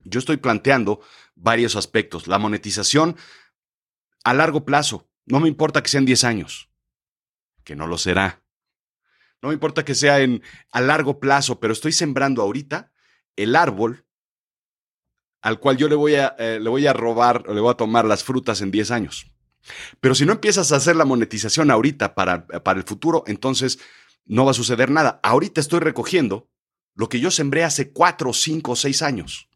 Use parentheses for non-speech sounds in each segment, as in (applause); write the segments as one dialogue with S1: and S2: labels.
S1: Yo estoy planteando varios aspectos. La monetización a largo plazo. No me importa que sean 10 años, que no lo será. No me importa que sea en, a largo plazo, pero estoy sembrando ahorita el árbol al cual yo le voy a, eh, le voy a robar o le voy a tomar las frutas en 10 años. Pero si no empiezas a hacer la monetización ahorita para, para el futuro, entonces no va a suceder nada. Ahorita estoy recogiendo lo que yo sembré hace 4, 5, 6 años.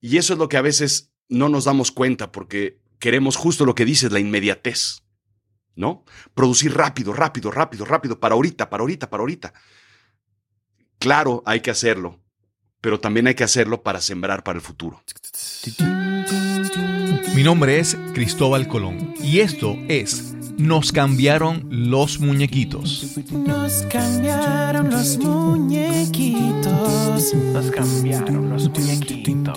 S1: Y eso es lo que a veces no nos damos cuenta porque queremos justo lo que dices, la inmediatez. ¿no? Producir rápido, rápido, rápido, rápido, para ahorita, para ahorita, para ahorita. Claro, hay que hacerlo, pero también hay que hacerlo para sembrar para el futuro.
S2: Mi nombre es Cristóbal Colón y esto es Nos cambiaron los muñequitos.
S3: Nos cambiaron los muñequitos.
S4: Nos cambiaron los muñequitos.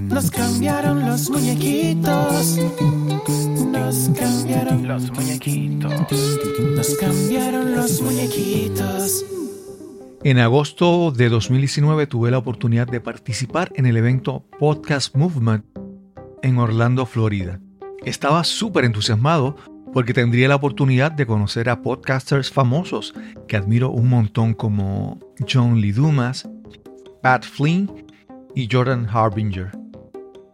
S3: Nos cambiaron los muñequitos. Nos cambiaron
S4: los muñequitos.
S3: Nos cambiaron los muñequitos.
S2: En agosto de 2019 tuve la oportunidad de participar en el evento Podcast Movement en Orlando, Florida. Estaba súper entusiasmado porque tendría la oportunidad de conocer a podcasters famosos que admiro un montón como John Lee Dumas, Pat Flynn y Jordan Harbinger.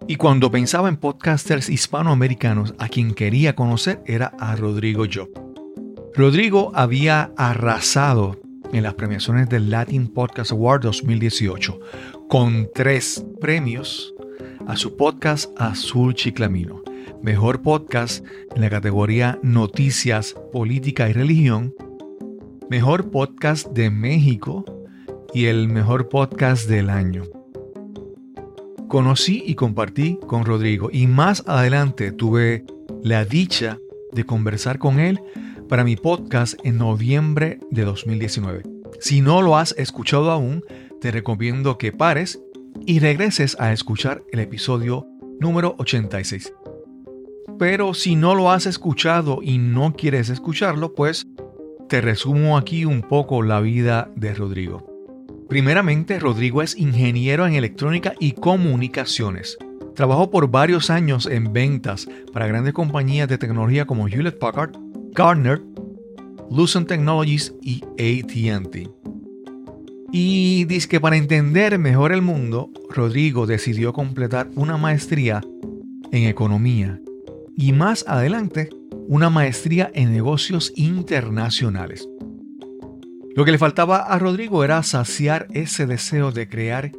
S2: Y cuando pensaba en podcasters hispanoamericanos, a quien quería conocer era a Rodrigo Job. Rodrigo había arrasado en las premiaciones del Latin Podcast Award 2018 con tres premios a su podcast Azul Chiclamino. Mejor podcast en la categoría Noticias, Política y Religión. Mejor podcast de México y el mejor podcast del año. Conocí y compartí con Rodrigo y más adelante tuve la dicha de conversar con él para mi podcast en noviembre de 2019. Si no lo has escuchado aún, te recomiendo que pares y regreses a escuchar el episodio número 86. Pero si no lo has escuchado y no quieres escucharlo, pues te resumo aquí un poco la vida de Rodrigo. Primeramente, Rodrigo es ingeniero en electrónica y comunicaciones. Trabajó por varios años en ventas para grandes compañías de tecnología como Hewlett Packard, Gartner, Lucent Technologies y ATT. Y dice que para entender mejor el mundo, Rodrigo decidió completar una maestría en economía y más adelante una maestría en negocios internacionales. Lo que le faltaba a Rodrigo era saciar ese deseo de crear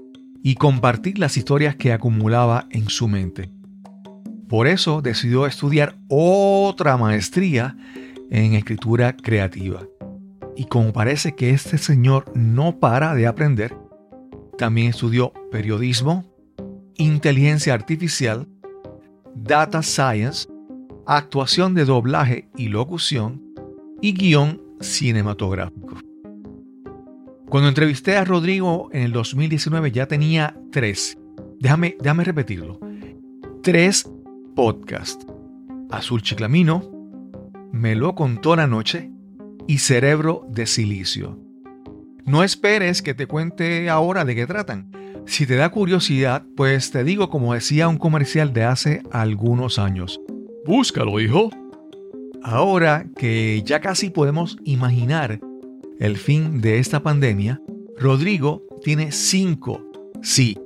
S2: y compartir las historias que acumulaba en su mente. Por eso decidió estudiar otra maestría en escritura creativa. Y como parece que este señor no para de aprender, también estudió periodismo, inteligencia artificial, data science, actuación de doblaje y locución y guion cinematográfico. Cuando entrevisté a Rodrigo en el 2019 ya tenía tres. Déjame, déjame repetirlo. Tres podcasts. Azul Chiclamino, Me lo contó la noche y Cerebro de Silicio. No esperes que te cuente ahora de qué tratan. Si te da curiosidad, pues te digo como decía un comercial de hace algunos años. Búscalo, hijo. Ahora que ya casi podemos imaginar el fin de esta pandemia, Rodrigo tiene cinco, sí,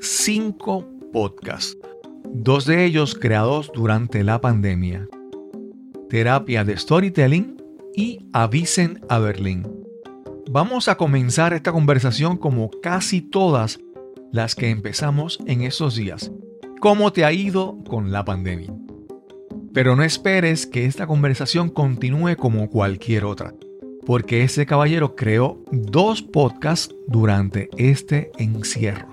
S2: cinco podcasts, dos de ellos creados durante la pandemia. Terapia de Storytelling y Avisen a Berlín. Vamos a comenzar esta conversación como casi todas las que empezamos en esos días. ¿Cómo te ha ido con la pandemia? Pero no esperes que esta conversación continúe como cualquier otra porque ese caballero creó dos podcasts durante este encierro.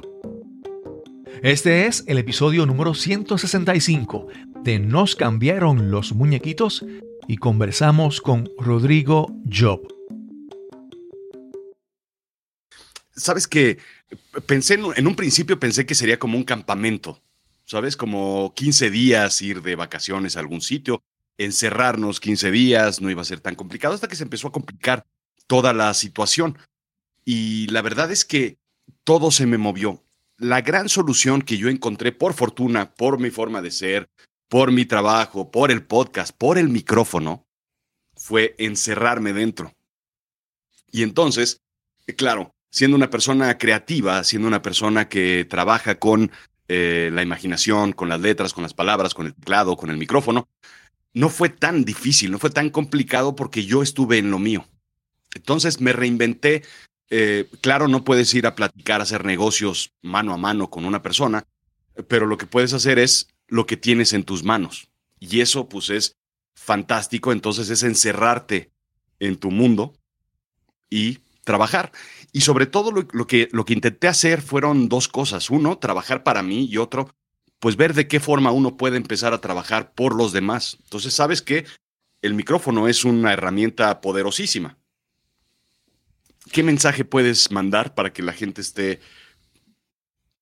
S2: Este es el episodio número 165 de Nos cambiaron los muñequitos y conversamos con Rodrigo Job.
S1: Sabes que pensé en, un principio pensé que sería como un campamento, ¿sabes? Como 15 días ir de vacaciones a algún sitio encerrarnos 15 días, no iba a ser tan complicado hasta que se empezó a complicar toda la situación. Y la verdad es que todo se me movió. la gran solución que yo encontré, por fortuna, por mi forma de ser, por mi trabajo, por el podcast, por el micrófono, fue encerrarme dentro. Y entonces, claro, siendo una persona creativa, siendo una persona que trabaja con eh, la imaginación, con las letras, con las palabras, con el teclado, con el micrófono, no fue tan difícil, no fue tan complicado porque yo estuve en lo mío. Entonces me reinventé. Eh, claro, no puedes ir a platicar, a hacer negocios mano a mano con una persona, pero lo que puedes hacer es lo que tienes en tus manos. Y eso pues es fantástico, entonces es encerrarte en tu mundo y trabajar. Y sobre todo lo, que, lo que intenté hacer fueron dos cosas. Uno, trabajar para mí y otro, pues ver de qué forma uno puede empezar a trabajar por los demás. Entonces, sabes que el micrófono es una herramienta poderosísima. ¿Qué mensaje puedes mandar para que la gente esté,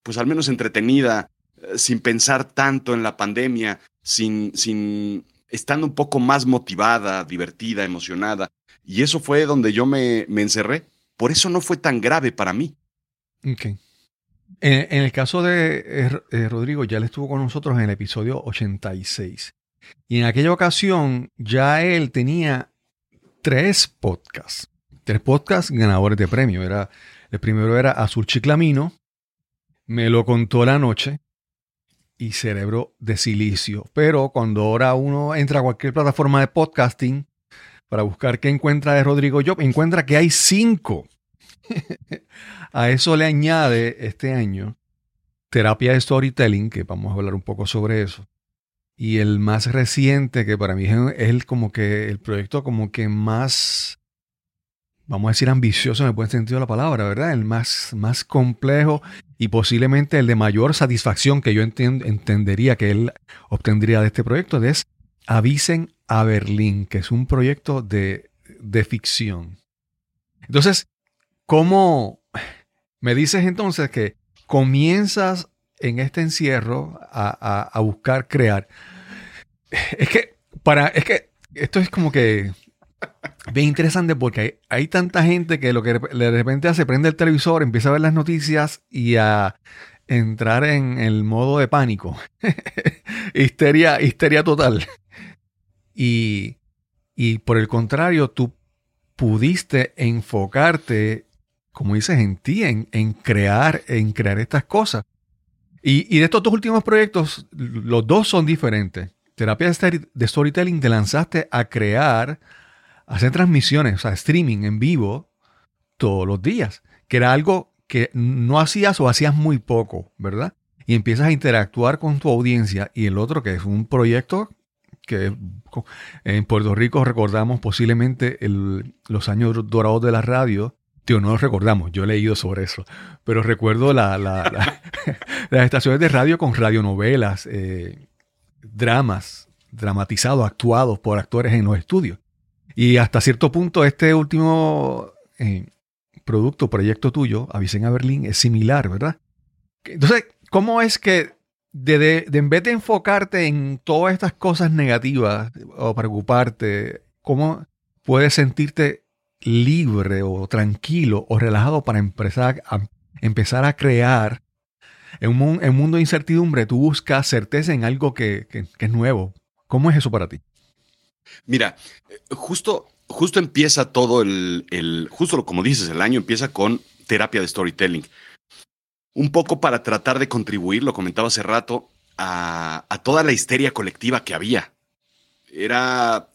S1: pues al menos entretenida, eh, sin pensar tanto en la pandemia, sin, sin, estando un poco más motivada, divertida, emocionada? Y eso fue donde yo me, encerré. Por eso no fue tan grave para mí.
S2: Ok. En, el caso de eh, eh, Rodrigo, ya él estuvo con nosotros en el episodio 86. Y en aquella ocasión ya él tenía tres podcasts. Tres podcasts ganadores de premio. Era, el primero era Azul Chiclamino, Me lo contó la noche y Cerebro de Silicio. Pero cuando ahora uno entra a cualquier plataforma de podcasting para buscar qué encuentra de Rodrigo Job, encuentra que hay cinco. a eso le añade este año terapia de storytelling, que vamos a hablar un poco sobre eso. Y el más reciente, que para mí es el, como que el proyecto como que más, vamos a decir ambicioso en el buen sentido de la palabra, ¿verdad? El más, más complejo y posiblemente el de mayor satisfacción que yo entendería que él obtendría de este proyecto es Avisen a Berlín, que es un proyecto de, de ficción. Entonces, ¿cómo me dices entonces que comienzas en este encierro a, a, buscar crear? Es que, para, es que esto es como que bien interesante porque hay, hay, tanta gente que lo que de repente hace, prende el televisor, empieza a ver las noticias y a entrar en el modo de pánico. (laughs) histeria, histeria total. Y, por el contrario, tú pudiste enfocarte, como dices, en ti, en, crear, en crear estas cosas. Y, de estos dos últimos proyectos, los dos son diferentes. Terapia de Storytelling te lanzaste a crear, a hacer transmisiones, o sea, streaming en vivo todos los días, que era algo que no hacías o hacías muy poco, ¿verdad? Y empiezas a interactuar con tu audiencia. Y el otro, que es un proyecto que en Puerto Rico recordamos posiblemente los años dorados de la radio. Tío, no los recordamos, yo he leído sobre eso, pero recuerdo la, (laughs) las estaciones de radio con radionovelas, eh, dramas dramatizados, actuados por actores en los estudios. Y hasta cierto punto este último eh, producto, proyecto tuyo, Avicen a Berlín, es similar, ¿verdad? Entonces, ¿cómo es que de, en vez de enfocarte en todas estas cosas negativas o preocuparte, ¿cómo puedes sentirte libre o tranquilo o relajado para empezar a, empezar a crear? En un, mundo de incertidumbre, tú buscas certeza en algo que, es nuevo. ¿Cómo es eso para ti?
S1: Mira, justo, justo empieza todo el, el, justo como dices, el año empieza con terapia de storytelling un poco para tratar de contribuir, lo comentaba hace rato, a, toda la histeria colectiva que había. Era,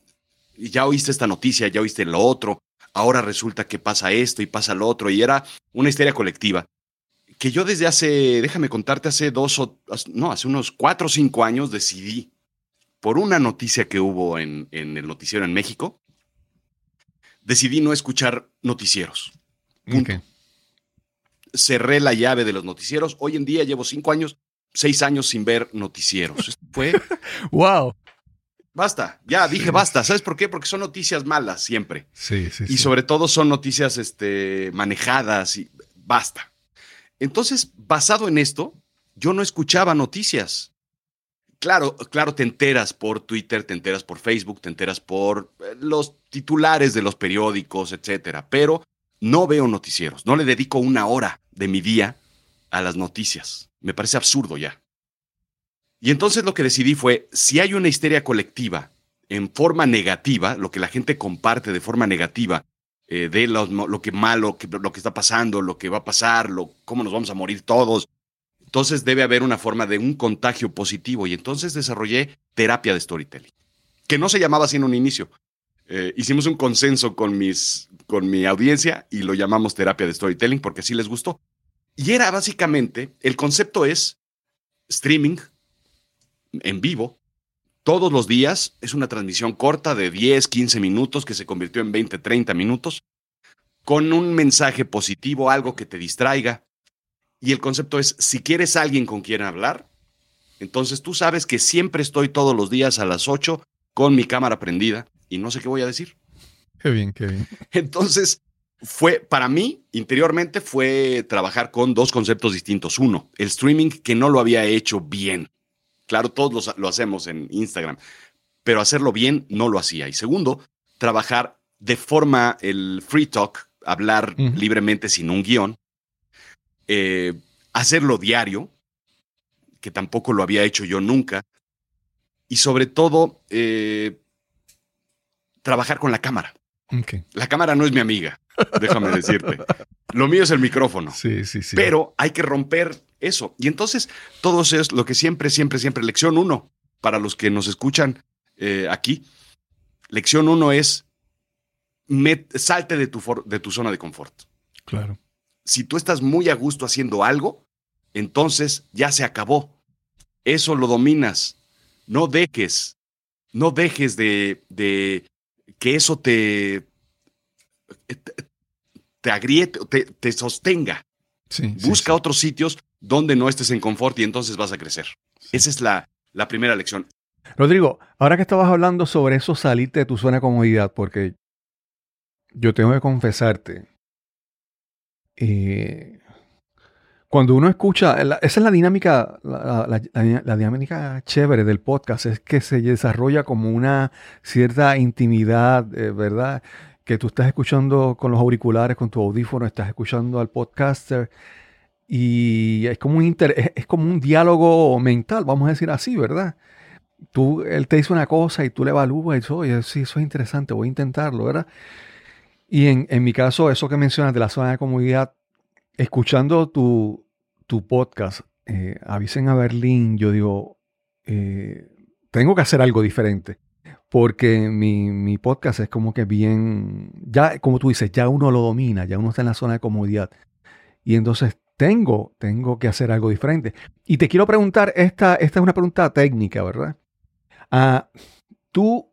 S1: ya oíste esta noticia, ya oíste lo otro, ahora resulta que pasa esto y pasa lo otro, y era una histeria colectiva. Que yo desde hace, déjame contarte, hace dos o, no, hace unos cuatro o cinco años decidí, por una noticia que hubo en, el noticiero en México, decidí no escuchar noticieros. Cerré la llave de los noticieros. Hoy en día llevo cinco años, seis años sin ver noticieros. fue. (laughs)
S2: ¡Wow!
S1: Basta, ya dije basta. ¿Sabes por qué? Porque son noticias malas siempre.
S2: Sí, sí.
S1: Y sobre todo son noticias este, manejadas y basta. Entonces, basado en esto, yo no escuchaba noticias. Claro, claro, te enteras por Twitter, te enteras por Facebook, te enteras por eh, los titulares de los periódicos, etcétera. Pero no veo noticieros, no le dedico una hora de mi día a las noticias. Me parece absurdo ya. Y entonces lo que decidí fue, si hay una histeria colectiva en forma negativa, lo que la gente comparte de forma negativa, eh, de lo, lo, que malo, que, lo que está pasando, lo que va a pasar, lo, cómo nos vamos a morir todos. Entonces debe haber una forma de un contagio positivo. Y entonces desarrollé terapia de storytelling, que no se llamaba así en un inicio. Eh, hicimos un consenso con, mis, con mi audiencia y lo llamamos terapia de storytelling porque así les gustó. Y era básicamente, el concepto es streaming en vivo, todos los días. Es una transmisión corta de 10, 15 minutos que se convirtió en 20, 30 minutos, con un mensaje positivo, algo que te distraiga. Y el concepto es, si quieres alguien con quien hablar, entonces tú sabes que siempre estoy todos los días a las 8 con mi cámara prendida y no sé qué voy a decir.
S2: Qué bien, qué bien. (laughs)
S1: Entonces, fue, para mí, interiormente, fue trabajar con dos conceptos distintos. Uno, el streaming que no lo había hecho bien. Claro, todos lo, hacemos en Instagram, pero hacerlo bien no lo hacía. Y segundo, trabajar de forma el free talk, hablar libremente sin un guion, eh, hacerlo diario, que tampoco lo había hecho yo nunca, y sobre todo eh, trabajar con la cámara. La cámara no es mi amiga, déjame decirte. Lo mío es el micrófono.
S2: Sí, sí, sí.
S1: Pero hay que romper eso. Y entonces, todo eso es lo que siempre, siempre, siempre, lección uno, para los que nos escuchan eh, aquí, lección uno es, salte de tu, de tu zona de confort.
S2: Claro.
S1: Si tú estás muy a gusto haciendo algo, entonces ya se acabó. Eso lo dominas. No dejes, no dejes de, de que eso te, te agriete, te, te sostenga. Busca otros sitios donde no estés en confort y entonces vas a crecer. Esa es la, la primera lección.
S2: Rodrigo, ahora que estabas hablando sobre eso, salirte de tu zona de comodidad, porque yo tengo que confesarte, eh, cuando uno escucha, esa es la dinámica, la, dinámica chévere del podcast, es que se desarrolla como una cierta intimidad, eh, ¿verdad? Que tú estás escuchando con los auriculares, con tu audífono, estás escuchando al podcaster y es como un, es, como un diálogo mental, vamos a decir así, ¿verdad? Tú, él te dice una cosa y tú le evalúas y dices, oye, sí, eso es interesante, voy a intentarlo, ¿verdad? Y en, en mi caso, eso que mencionas de la zona de comodidad, escuchando tu, tu podcast, eh, avisen a Berlín, yo digo, eh, tengo que hacer algo diferente. Porque mi, mi, podcast es como que bien, ya como tú dices, ya uno lo domina, ya uno está en la zona de comodidad. Y entonces tengo, tengo que hacer algo diferente. Y te quiero preguntar, esta, esta es una pregunta técnica, ¿verdad? Ah, tú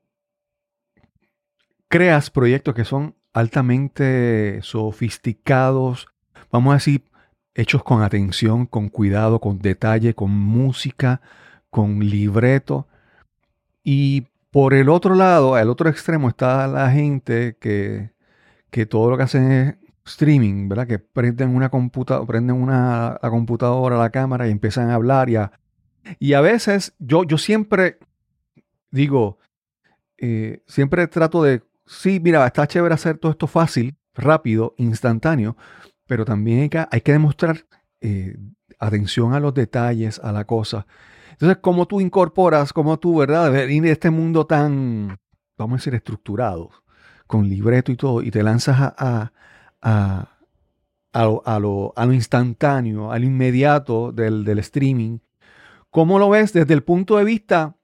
S2: creas proyectos que son altamente sofisticados, vamos a decir, hechos con atención, con cuidado, con detalle, con música, con libreto. Y por el otro lado, al otro extremo está la gente que, que todo lo que hacen es streaming, ¿verdad? Que prenden una computadora, prenden una la computadora, la cámara y empiezan a hablar y a, y a veces yo, yo siempre digo, eh, siempre trato de, sí, mira, está chévere hacer todo esto fácil, rápido, instantáneo, pero también hay que, demostrar eh, atención a los detalles, a la cosa. Entonces, ¿cómo tú incorporas, cómo tú, verdad, en este mundo tan, vamos a decir, estructurado, con libreto y todo, y te lanzas a, a, a, lo, instantáneo, al inmediato del, streaming? ¿Cómo lo ves desde el punto de vista,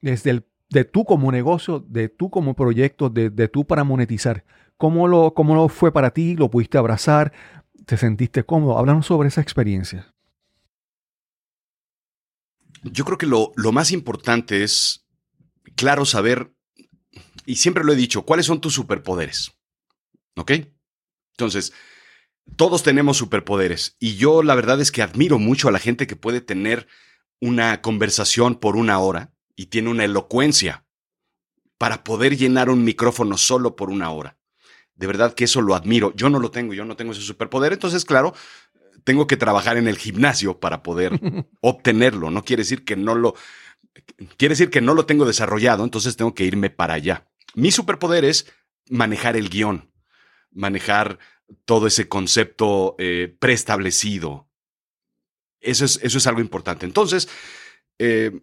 S2: desde el, de tú como negocio, de tú como proyecto, de, de tú para monetizar? ¿Cómo lo, ¿Cómo lo fue para ti? ¿Lo pudiste abrazar? Te sentiste cómodo. Háblanos sobre esa experiencia.
S1: Yo creo que lo, lo más importante es, claro, saber, y siempre lo he dicho, cuáles son tus superpoderes. ¿Ok? Entonces, todos tenemos superpoderes y yo la verdad es que admiro mucho a la gente que puede tener una conversación por una hora y tiene una elocuencia para poder llenar un micrófono solo por una hora de verdad que eso lo admiro. Yo no lo tengo, yo no tengo ese superpoder. Entonces, claro, tengo que trabajar en el gimnasio para poder (laughs) obtenerlo. No quiere decir que no lo, quiere decir que no lo tengo desarrollado, entonces tengo que irme para allá. Mi superpoder es manejar el guion, manejar todo ese concepto eh, preestablecido. Eso es, eso es algo importante. Entonces, eh,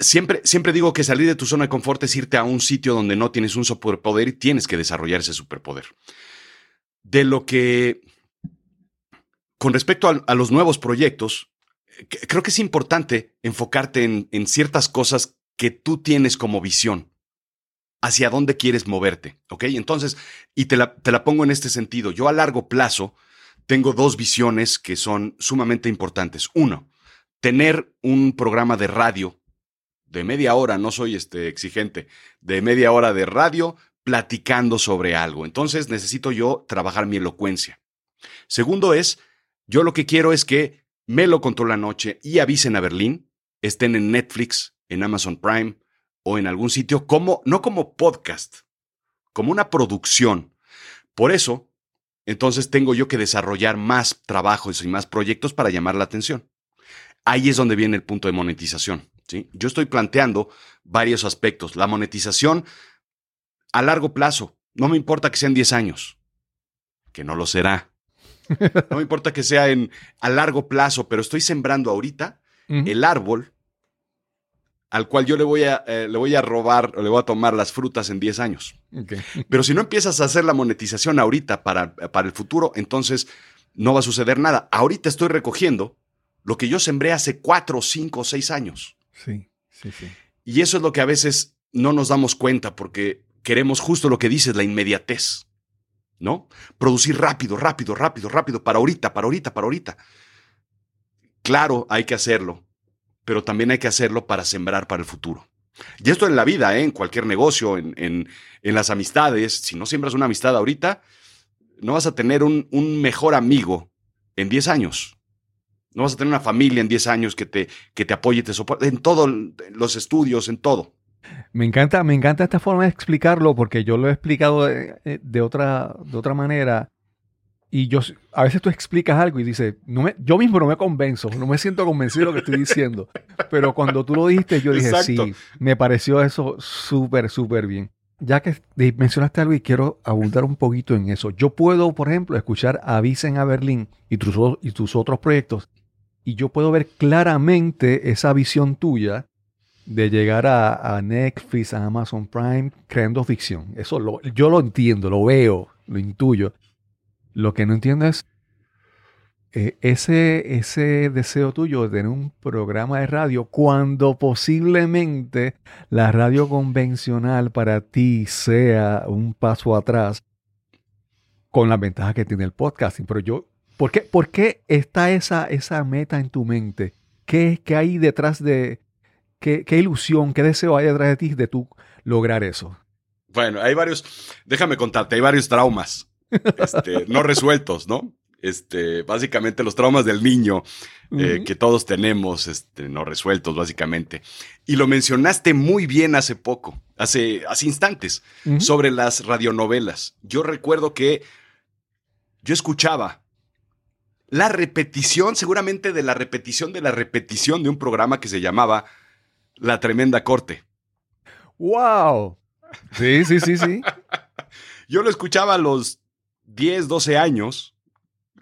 S1: siempre, siempre digo que salir de tu zona de confort es irte a un sitio donde no tienes un superpoder y tienes que desarrollar ese superpoder. De lo que, con respecto a, los nuevos proyectos, eh, creo que es importante enfocarte en, en ciertas cosas que tú tienes como visión. Hacia dónde quieres moverte, ¿ok? Entonces, y te la, te la pongo en este sentido. Yo a largo plazo tengo dos visiones que son sumamente importantes. Uno, tener un programa de radio de media hora, no soy este exigente, de media hora de radio platicando sobre algo. Entonces necesito yo trabajar mi elocuencia. Segundo es, yo lo que quiero es que Melo control la noche y avisen a Berlín, estén en Netflix, en Amazon Prime o en algún sitio como no como podcast, como una producción. Por eso, entonces tengo yo que desarrollar más trabajos y más proyectos para llamar la atención. Ahí es donde viene el punto de monetización. ¿Sí? Yo estoy planteando varios aspectos. La monetización a largo plazo. No me importa que sean 10 años, que no lo será. No me importa que sea en, a largo plazo, pero estoy sembrando ahorita el árbol al cual yo le voy a, eh, le voy a robar o le voy a tomar las frutas en 10 años. Pero si no empiezas a hacer la monetización ahorita para, para el futuro, entonces no va a suceder nada. Ahorita estoy recogiendo lo que yo sembré hace 4, 5, 6 años.
S2: Sí, sí, sí.
S1: Y eso es lo que a veces no nos damos cuenta porque queremos justo lo que dices, la inmediatez. ¿No? Producir rápido, rápido, rápido, rápido, para ahorita, para ahorita, para ahorita. Claro, hay que hacerlo, pero también hay que hacerlo para sembrar para el futuro. Y esto en la vida, ¿eh? en cualquier negocio, en, en- en las amistades. Si no siembras una amistad ahorita, no vas a tener un, un mejor amigo en 10 años. No vas a tener una familia en 10 años que te, que te apoye y te soporte. En todos los estudios, en todo.
S2: Me encanta, me encanta esta forma de explicarlo porque yo lo he explicado de, eh, de otra, de otra manera. Y yo, a veces tú explicas algo y dices, no me, yo mismo no me convenzo, no me siento convencido de lo que estoy diciendo. Pero cuando tú lo dijiste, yo dije,
S1: Exacto.
S2: sí, me pareció eso súper, súper bien. Ya que mencionaste algo y quiero abundar un poquito en eso. Yo puedo, por ejemplo, escuchar Avisen a Berlín y tus, y tus otros proyectos y yo puedo ver claramente esa visión tuya de llegar a, Netflix, a Amazon Prime, creando ficción. Eso lo, yo lo entiendo, lo veo, lo intuyo. Lo que no entiendo es eh, ese, ese deseo tuyo de tener un programa de radio cuando posiblemente la radio convencional para ti sea un paso atrás con la ventaja que tiene el podcasting. Pero yo, ¿por qué, por qué está esa, esa meta en tu mente? ¿Qué, qué hay detrás de, qué, qué ilusión, qué deseo hay detrás de ti de tú lograr eso?
S1: Bueno, hay varios, déjame contarte, hay varios traumas este, (laughs) no resueltos, ¿no? Este, básicamente los traumas del niño eh, que todos tenemos, este, no resueltos, básicamente. Y lo mencionaste muy bien hace poco, hace, hace instantes, sobre las radionovelas. Yo recuerdo que yo escuchaba la repetición, seguramente de la repetición de la repetición de un programa que se llamaba La Tremenda Corte.
S2: ¡Wow! Sí, sí, sí, sí. (laughs)
S1: Yo lo escuchaba a los 10, 12 años,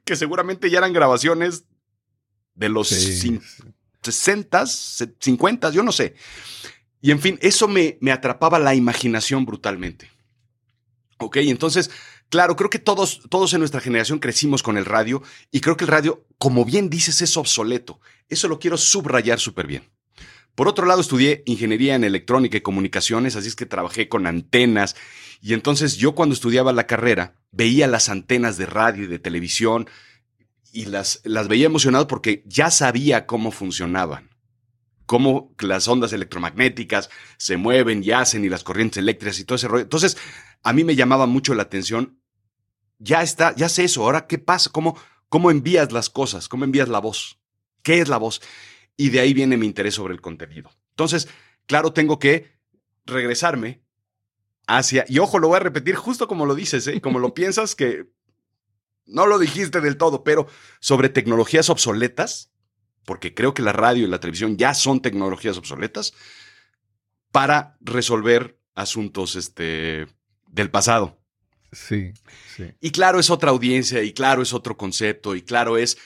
S1: que seguramente ya eran grabaciones de los
S2: Sí,
S1: cin-
S2: sí.
S1: 60, 50, yo no sé. Y en fin, eso me, me atrapaba la imaginación brutalmente. Ok, entonces, claro, creo que todos, todos en nuestra generación crecimos con el radio y creo que el radio, como bien dices, es obsoleto. Eso lo quiero subrayar súper bien. Por otro lado, estudié ingeniería en electrónica y comunicaciones, así es que trabajé con antenas. Y entonces yo cuando estudiaba la carrera, veía las antenas de radio y de televisión y las, las veía emocionado porque ya sabía cómo funcionaban. Cómo las ondas electromagnéticas se mueven y hacen y las corrientes eléctricas y todo ese rollo. Entonces, a mí me llamaba mucho la atención. Ya está, ya sé eso. Ahora, ¿qué pasa? ¿Cómo, cómo envías las cosas? ¿Cómo envías la voz? ¿Qué es la voz? Y de ahí viene mi interés sobre el contenido. Entonces, claro, tengo que regresarme hacia, y ojo, lo voy a repetir justo como lo dices, ¿eh? como lo (laughs) piensas, que no lo dijiste del todo, pero sobre tecnologías obsoletas, porque creo que la radio y la televisión ya son tecnologías obsoletas, para resolver asuntos este, del pasado.
S2: Sí, sí.
S1: Y claro, es otra audiencia, y claro, es otro concepto, y claro, es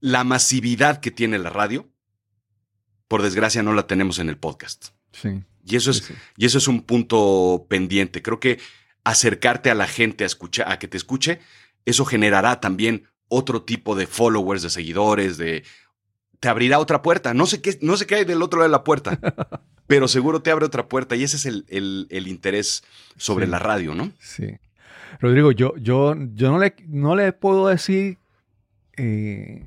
S1: la masividad que tiene la radio, por desgracia no la tenemos en el podcast.
S2: Sí.
S1: Y eso es,
S2: sí, sí.
S1: y eso es un punto pendiente. Creo que acercarte a la gente a escuchar, a que te escuche, eso generará también otro tipo de followers, de seguidores, de te abrirá otra puerta. No sé qué, no sé qué hay del otro lado de la puerta, (laughs) pero seguro te abre otra puerta. Y ese es el, el- el interés sobre
S2: Sí.
S1: la radio, ¿no?
S2: Sí. Rodrigo, yo, yo, yo no, le, no le puedo decir eh,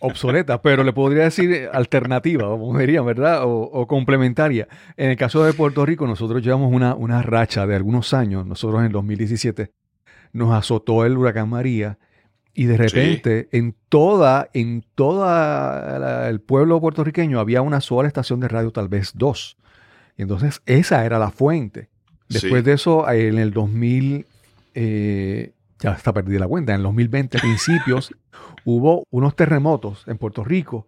S2: obsoleta, (laughs) pero le podría decir alternativa, como dirían, ¿verdad? O, o complementaria. En el caso de Puerto Rico, nosotros llevamos una, una racha de algunos años. Nosotros en el 2017 nos azotó el huracán María y de repente en toda, en toda la- el pueblo puertorriqueño había una sola estación de radio, tal vez dos. Y entonces esa era la fuente. Después
S1: Sí.
S2: de eso, eh, en el 2000, eh, ya está perdida la cuenta, en el 2020, principios, (laughs) hubo unos terremotos en Puerto Rico,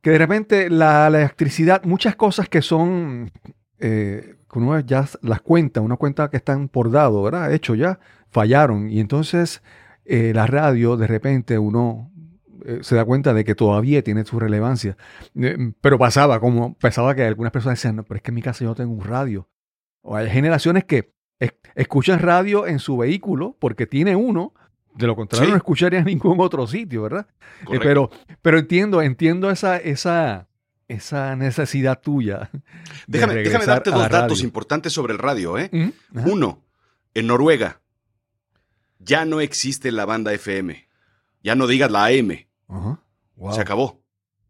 S2: que de repente la, la electricidad, muchas cosas que son, eh, uno ya las cuenta, una cuenta que están por dado, ¿verdad? Hecho ya, fallaron. Y entonces eh, la radio, de repente uno eh, se da cuenta de que todavía tiene su relevancia. Eh, pero pasaba, como pensaba que algunas personas decían, no, pero es que en mi casa yo no tengo un radio. O hay generaciones que es- escuchan radio en su vehículo porque tiene uno, de lo contrario
S1: Sí.
S2: no escucharía en ningún otro sitio, ¿verdad? Pero, pero entiendo, entiendo esa, esa, esa necesidad tuya. de
S1: déjame, darte dos datos importantes sobre el radio, ¿eh? Uno, en Noruega ya no existe la banda FM. Ya no digas la AM.
S2: Wow.
S1: Se acabó.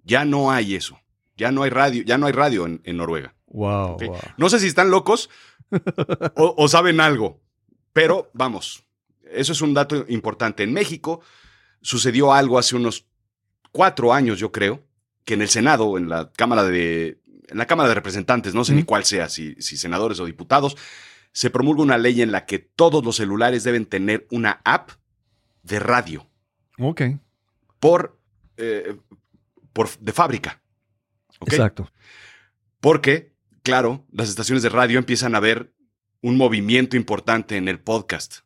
S1: Ya no hay eso. Ya no hay radio, ya no hay radio en, en Noruega.
S2: Wow.
S1: No sé si están locos (laughs) o, o saben algo, pero vamos, eso es un dato importante. En México sucedió algo hace unos cuatro años, yo creo, que en el Senado, en la Cámara de, en la Cámara de Representantes, no sé ni cuál sea, si, si senadores o diputados, se promulga una ley en la que todos los celulares deben tener una app de radio
S2: Ok,
S1: por, eh, por de fábrica.
S2: exacto.
S1: Porque, claro, las estaciones de radio empiezan a ver un movimiento importante en el podcast.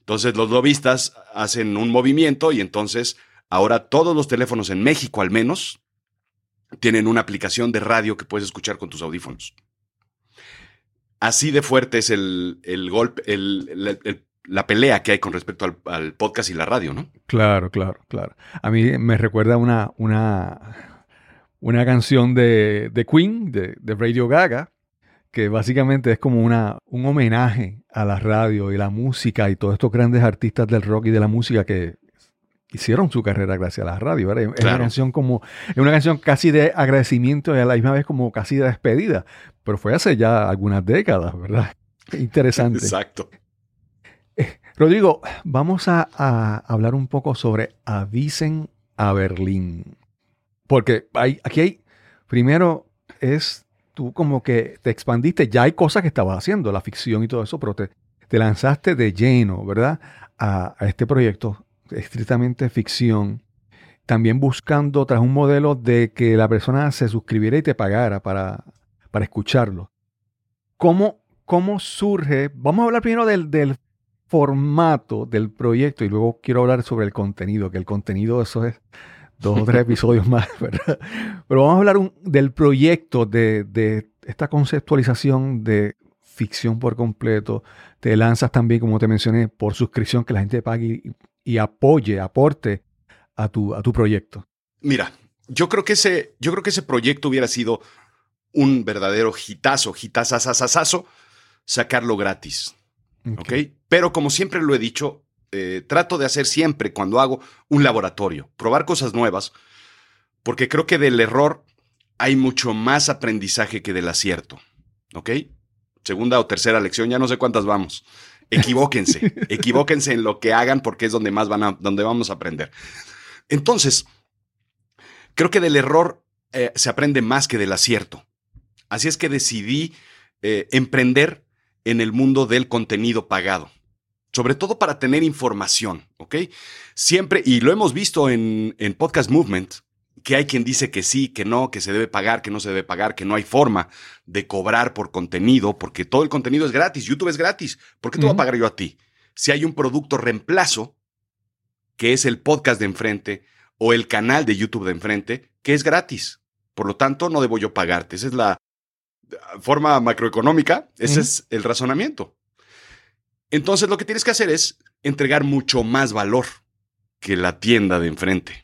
S1: Entonces los lobistas hacen un movimiento y entonces ahora todos los teléfonos en México al menos tienen una aplicación de radio que puedes escuchar con tus audífonos. Así de fuerte es el, el golpe, el- la pelea que hay con respecto al, al podcast y la radio, ¿no?
S2: Claro, claro, claro. A mí me recuerda una, una, una canción de, de Queen, de, de Radio Gaga, que básicamente es como una, un homenaje a la radio y la música y todos estos grandes artistas del rock y de la música que hicieron su carrera gracias a la radio. ¿verdad? Es una canción como, es una canción casi de agradecimiento y a la misma vez como casi de despedida, pero fue hace ya algunas décadas, ¿verdad? Interesante.
S1: Exacto.
S2: Rodrigo, vamos a, a hablar un poco sobre Avisen a Berlín. Porque hay, aquí hay, primero es, tú como que te expandiste, ya hay cosas que estabas haciendo, la ficción y todo eso, pero te, te lanzaste de lleno, ¿verdad? A, a este proyecto, estrictamente ficción, también buscando tras un modelo de que la persona se suscribiera y te pagara para, para escucharlo. ¿Cómo, ¿Cómo surge? Vamos a hablar primero del, del formato del proyecto y luego quiero hablar sobre el contenido, que el contenido eso es dos o tres (laughs) episodios más, ¿verdad? Pero vamos a hablar un- del proyecto, de, de esta conceptualización de ficción por completo. Te lanzas también, como te mencioné, por suscripción, que la gente pague y, y apoye, aporte a tu, a tu proyecto.
S1: Mira, yo creo que ese, yo creo que ese proyecto hubiera sido un verdadero hitazo, hitazazazazazo, sacarlo gratis. ¿Ok? Pero como siempre lo he dicho, eh, trato de hacer siempre cuando hago un laboratorio, probar cosas nuevas, porque creo que del error hay mucho más aprendizaje que del acierto. ¿Ok? Segunda o tercera lección, ya no sé cuántas vamos. Equivóquense, equivóquense en lo que hagan porque es donde más van a, donde vamos a aprender. Entonces, creo que del error eh, se aprende más que del acierto. Así es que decidí eh, emprender en el mundo del contenido pagado. Sobre todo para tener información, ¿ok? Siempre, y lo hemos visto en, en Podcast Movement, que hay quien dice que sí, que no, que se debe pagar, que no se debe pagar, que no hay forma de cobrar por contenido, porque todo el contenido es gratis, YouTube es gratis. ¿Por qué te voy a pagar yo a ti? Si hay un producto reemplazo, que es el podcast de enfrente o el canal de YouTube de enfrente, que es gratis. Por lo tanto, no debo yo pagarte. Esa es la forma macroeconómica, ese es el razonamiento. Entonces, lo que tienes que hacer es entregar mucho más valor que la tienda de enfrente.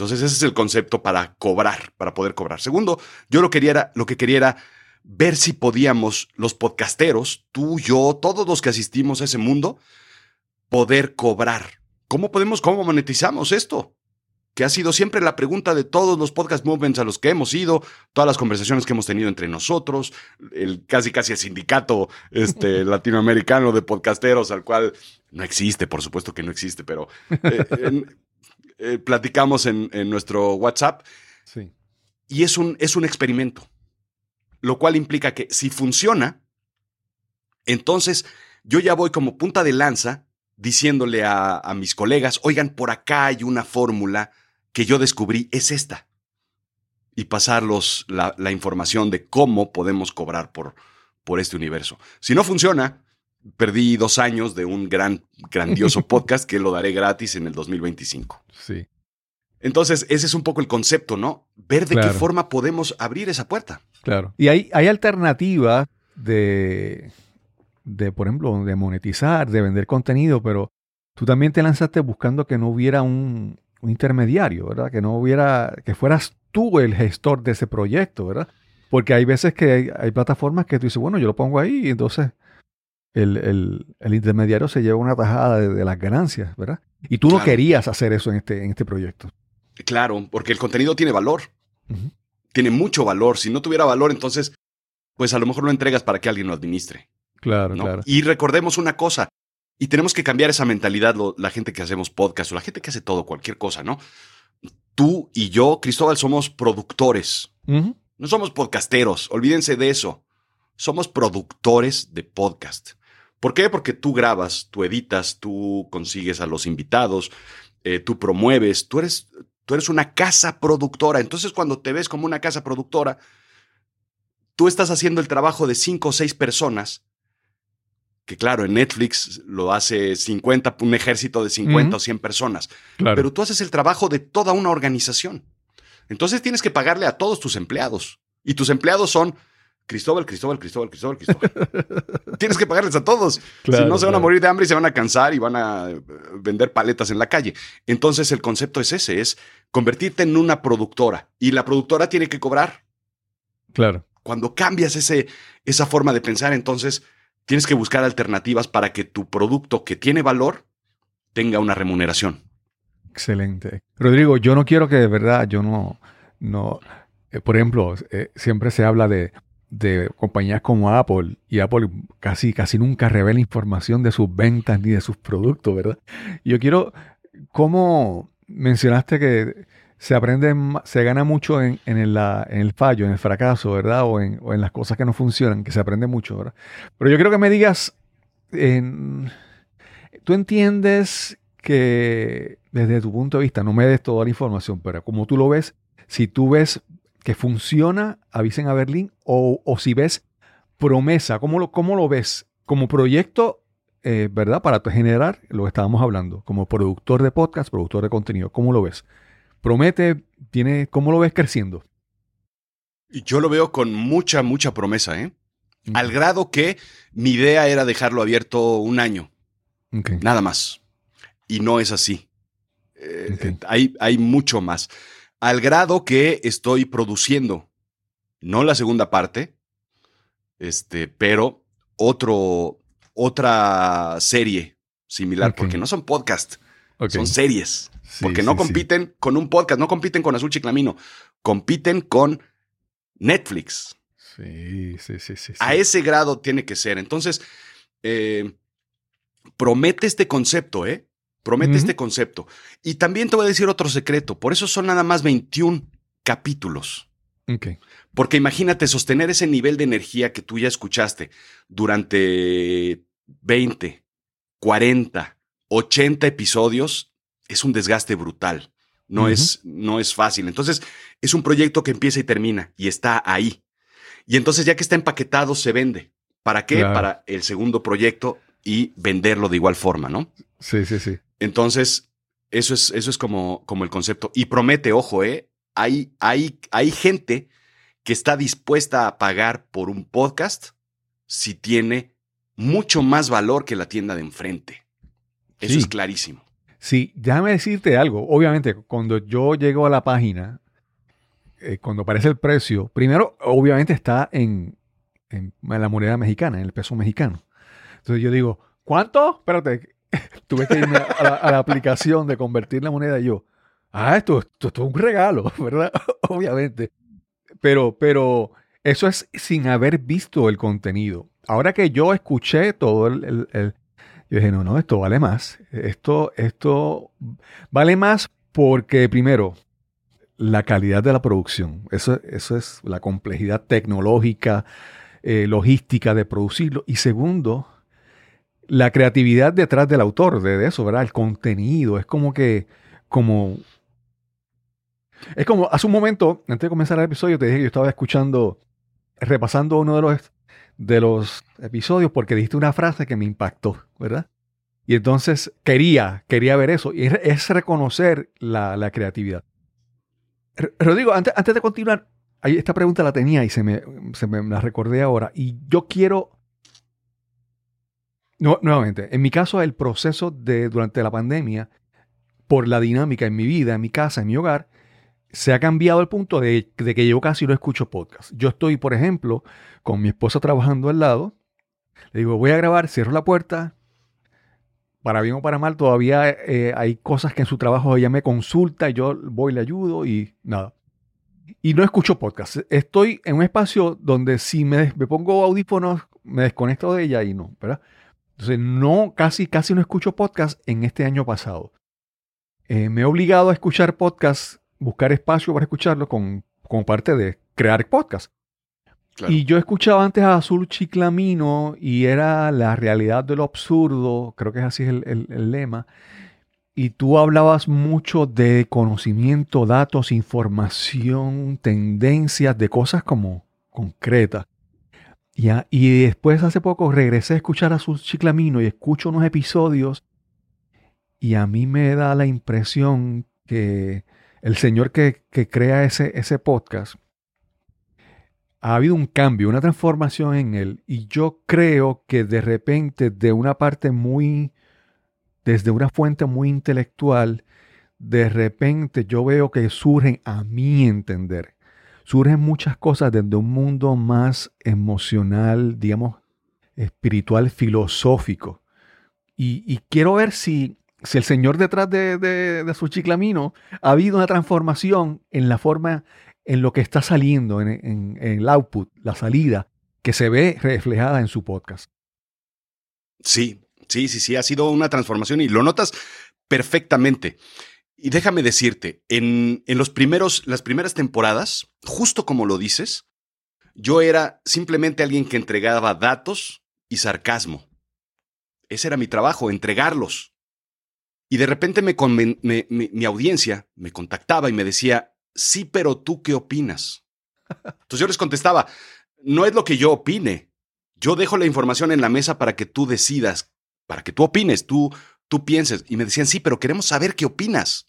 S1: Entonces, ese es el concepto para cobrar, para poder cobrar. Segundo, yo lo, quería era- lo que quería era ver si podíamos, los podcasteros, tú, yo, todos los que asistimos a ese mundo, poder cobrar. ¿Cómo podemos, cómo monetizamos esto? Que ha sido siempre la pregunta de todos los podcast movements a los que hemos ido, todas las conversaciones que hemos tenido entre nosotros, el casi casi el sindicato este, (laughs) latinoamericano de podcasteros, al cual no existe, por supuesto que no existe, pero eh, en- eh, platicamos en, en nuestro WhatsApp
S2: Sí.
S1: y es un, es un experimento, lo cual implica que si funciona, entonces yo ya voy como punta de lanza diciéndole a, a mis colegas, oigan, por acá hay una fórmula que yo descubrí, es esta. Y pasarlos la, la información de cómo podemos cobrar por, por este universo. Si no funciona, perdí dos años de un gran, grandioso (laughs) podcast que lo daré gratis en el 2025.
S2: Sí.
S1: Entonces, ese es un poco el concepto, ¿no? Ver de
S2: Claro.
S1: qué forma podemos abrir esa puerta.
S2: Claro. Y hay, hay alternativas de, de, por ejemplo, de monetizar, de vender contenido, pero tú también te lanzaste buscando que no hubiera un, un intermediario, ¿verdad? Que no hubiera, que fueras tú el gestor de ese proyecto, ¿verdad? Porque hay veces que hay, hay plataformas que tú dices, bueno, yo lo pongo ahí y entonces el, el- el intermediario se lleva una tajada de, de las ganancias, ¿verdad? Y tú no querías hacer eso en este, en este proyecto.
S1: Claro, porque el contenido tiene valor, tiene mucho valor. Si no tuviera valor, entonces, pues a lo mejor lo entregas para que alguien lo administre.
S2: Claro,
S1: ¿no?
S2: claro.
S1: Y recordemos una cosa, y tenemos que cambiar esa mentalidad, lo- la gente que hacemos podcast o la gente que hace todo, cualquier cosa, ¿no? Tú y yo, Cristóbal, somos productores, no somos podcasteros, olvídense de eso. Somos productores de podcast. ¿Por qué? Porque tú grabas, tú editas, tú consigues a los invitados, eh, tú promueves, tú eres, tú eres una casa productora. Entonces, cuando te ves como una casa productora, tú estás haciendo el trabajo de cinco o seis personas, que claro, en Netflix lo hace 50, un ejército de 50
S2: Ujú.
S1: o 100 personas,
S2: Claro.
S1: pero tú haces el trabajo de toda una organización. Entonces tienes que pagarle a todos tus empleados. Y tus empleados son Cristóbal, Cristóbal, Cristóbal, Cristóbal, Cristóbal. (laughs) tienes que pagarles a todos.
S2: Claro,
S1: si no, se van a morir de hambre y se van a cansar y van a eh, vender paletas en la calle. Entonces el concepto es ese, es convertirte en una productora. Y la productora tiene que cobrar.
S2: Claro.
S1: Cuando cambias ese, esa forma de pensar, entonces tienes que buscar alternativas para que tu producto que tiene valor tenga una remuneración.
S2: Excelente. Rodrigo, yo no quiero que de verdad, yo no, no, eh, por ejemplo, eh, siempre se habla de, de compañías como Apple y Apple casi, casi nunca revela información de sus ventas ni de sus productos, ¿verdad? Yo quiero, ¿cómo mencionaste que se aprende, se gana mucho en, en el, fallo, en el fracaso, ¿verdad? O en, las cosas que no funcionan, que se aprende mucho, ¿verdad? Pero yo quiero que me digas, ¿tú entiendes que desde tu punto de vista, no me des toda la información, pero como tú lo ves, si tú ves que funciona, avisen a Berlín, o, o si ves promesa, ¿cómo lo, cómo lo ves? Como proyecto, eh, ¿verdad? Para generar lo que estábamos hablando, como productor de podcast, productor de contenido, ¿cómo lo ves? Promete, tiene, ¿cómo lo ves creciendo?
S1: Yo lo veo con mucha, mucha promesa, ¿eh? Al grado que mi idea era dejarlo abierto un año, nada más. Y no es así. Eh, hay, hay mucho más. Al grado que estoy produciendo, no la segunda parte, este, pero otro, otra serie similar, porque no son podcast,
S2: Ok.
S1: son series.
S2: Sí,
S1: porque no
S2: sí, sí.
S1: compiten con un podcast, no compiten con Azul Chiclamino, compiten con Netflix.
S2: Sí, sí, sí, sí.
S1: A ese grado tiene que ser. Entonces, eh, promete este concepto, ¿eh? Promete este concepto. Y también te voy a decir otro secreto. Por eso son nada más 21 capítulos.
S2: Ok.
S1: Porque imagínate sostener ese nivel de energía que tú ya escuchaste durante 20, 40, 80 episodios. Es un desgaste brutal. No, es, no es fácil. Entonces, es un proyecto que empieza y termina y está ahí. Y entonces, ya que está empaquetado, se vende. ¿Para qué?
S2: Claro.
S1: Para el segundo proyecto y venderlo de igual forma, ¿no?
S2: Sí, sí, sí.
S1: Entonces, Eso es, eso es como, como el concepto. Y promete, ojo, ¿eh? Hay, hay, hay gente que está dispuesta a pagar por un podcast si tiene mucho más valor que la tienda de enfrente. Eso
S2: Sí.
S1: es clarísimo.
S2: Sí, déjame decirte algo. Obviamente, cuando yo llego a la página, eh, cuando aparece el precio, primero, obviamente está en, en la moneda mexicana, en el peso mexicano. Entonces yo digo, ¿cuánto? Espérate, (laughs) tuve que irme a la, aplicación de convertir la moneda y yo, ah, esto, esto, es un regalo, (laughs) ¿verdad? (laughs) obviamente. Pero, pero eso es sin haber visto el contenido. Ahora que yo escuché todo el, el- el- yo dije, no, no, esto vale más. Esto, esto vale más porque, primero, la calidad de la producción. Eso, eso es la complejidad tecnológica, eh, logística de producirlo. Y segundo, la creatividad detrás del autor, de, eso, ¿verdad? El contenido. Es como que, como... Es como, hace un momento, antes de comenzar el episodio, te dije que yo estaba escuchando, repasando uno de los, de los episodios porque dijiste una frase que me impactó, ¿verdad? Y entonces quería, quería ver eso. Y es, reconocer la, la creatividad. Rodrigo, antes, antes de continuar, esta pregunta la tenía y se me, se me la recordé ahora. Y yo quiero, no, nuevamente, en mi caso, el proceso de durante la pandemia, por la dinámica en mi vida, en mi casa, en mi hogar, se ha cambiado el punto de, que yo casi no escucho podcast. Yo estoy, por ejemplo, con mi esposa trabajando al lado. Le digo, voy a grabar, cierro la puerta. Para bien o para mal, todavía eh, hay cosas que en su trabajo ella me consulta y yo voy, le ayudo y nada. Y no escucho podcast. Estoy en un espacio donde si me pongo audífonos, me desconecto de ella y no, ¿verdad? Entonces, no, casi, casi no escucho podcast en este año pasado. Eh, me he obligado a escuchar podcast, buscar espacio para escucharlo con, como parte de crear podcast.
S1: Claro.
S2: Y yo escuchaba antes a Azul Chiclamino y era la realidad de lo absurdo, creo que es así el, el- el lema. Y tú hablabas mucho de conocimiento, datos, información, tendencias, de cosas como concretas. Y después hace poco regresé a escuchar a Azul Chiclamino y escucho unos episodios y a mí me da la impresión que el señor que, que crea ese, ese podcast ha habido un cambio, una transformación en él. Y yo creo que de repente, de una parte muy, desde una fuente muy intelectual, de repente yo veo que surgen, a mi entender, surgen muchas cosas desde un mundo más emocional, digamos, espiritual, filosófico. Y, quiero ver si, si el señor detrás de, de, de su chiclamino ha habido una transformación en la forma en lo que está saliendo, en, en- en el output, la salida, que se ve reflejada en su podcast.
S1: Sí, sí, sí, sí, ha sido una transformación y lo notas perfectamente. Y déjame decirte, en, en los primeros, las primeras temporadas, justo como lo dices, yo era simplemente alguien que entregaba datos y sarcasmo. Ese era mi trabajo, entregarlos. Y de repente me, mi audiencia me contactaba y me decía, sí, pero tú qué opinas. Entonces yo les contestaba, no es lo que yo opine. Yo dejo la información en la mesa para que tú decidas, para que tú opines, tú, tú pienses. Y me decían, sí, pero queremos saber qué opinas.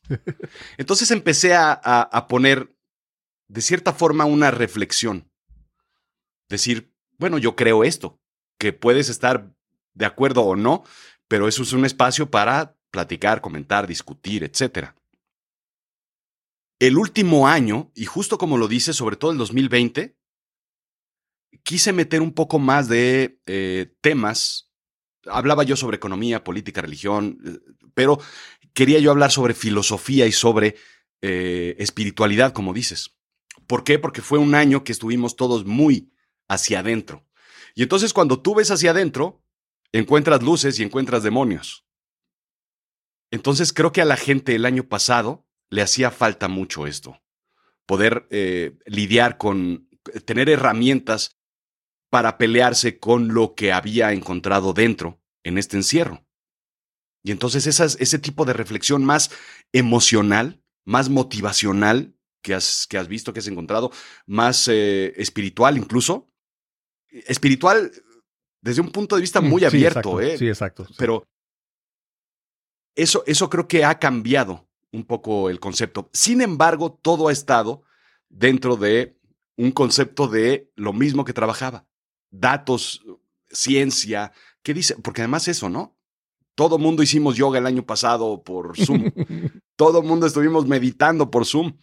S1: Entonces empecé a- a poner, de cierta forma, una reflexión. Decir, bueno, yo creo esto, que puedes estar de acuerdo o no, pero eso es un espacio para platicar, comentar, discutir, etcétera. El último año, y justo como lo dice, sobre todo el 2020, quise meter un poco más de eh, temas. Hablaba yo sobre economía, política, religión, eh, pero quería yo hablar sobre filosofía y sobre eh, espiritualidad, como dices. ¿Por qué? Porque fue un año que estuvimos todos muy hacia adentro. Y entonces cuando tú ves hacia adentro, encuentras luces y encuentras demonios. Entonces creo que a la gente el año pasado le hacía falta mucho esto. Poder eh, lidiar con, tener herramientas para pelearse con lo que había encontrado dentro en este encierro. Y entonces ese tipo de reflexión más emocional, más motivacional que has, que has visto, que has encontrado, más eh, espiritual incluso. Espiritual desde un punto de vista muy
S2: Sí,
S1: abierto,
S2: exacto,
S1: ¿eh?
S2: Sí, exacto. sí.
S1: Pero eso, eso creo que ha cambiado un poco el concepto. Sin embargo, todo ha estado dentro de un concepto de lo mismo que trabajaba. Datos, ciencia, ¿qué dice? Porque además eso, ¿no? Todo mundo hicimos yoga el año pasado por Zoom. (laughs) Todo mundo estuvimos meditando por Zoom.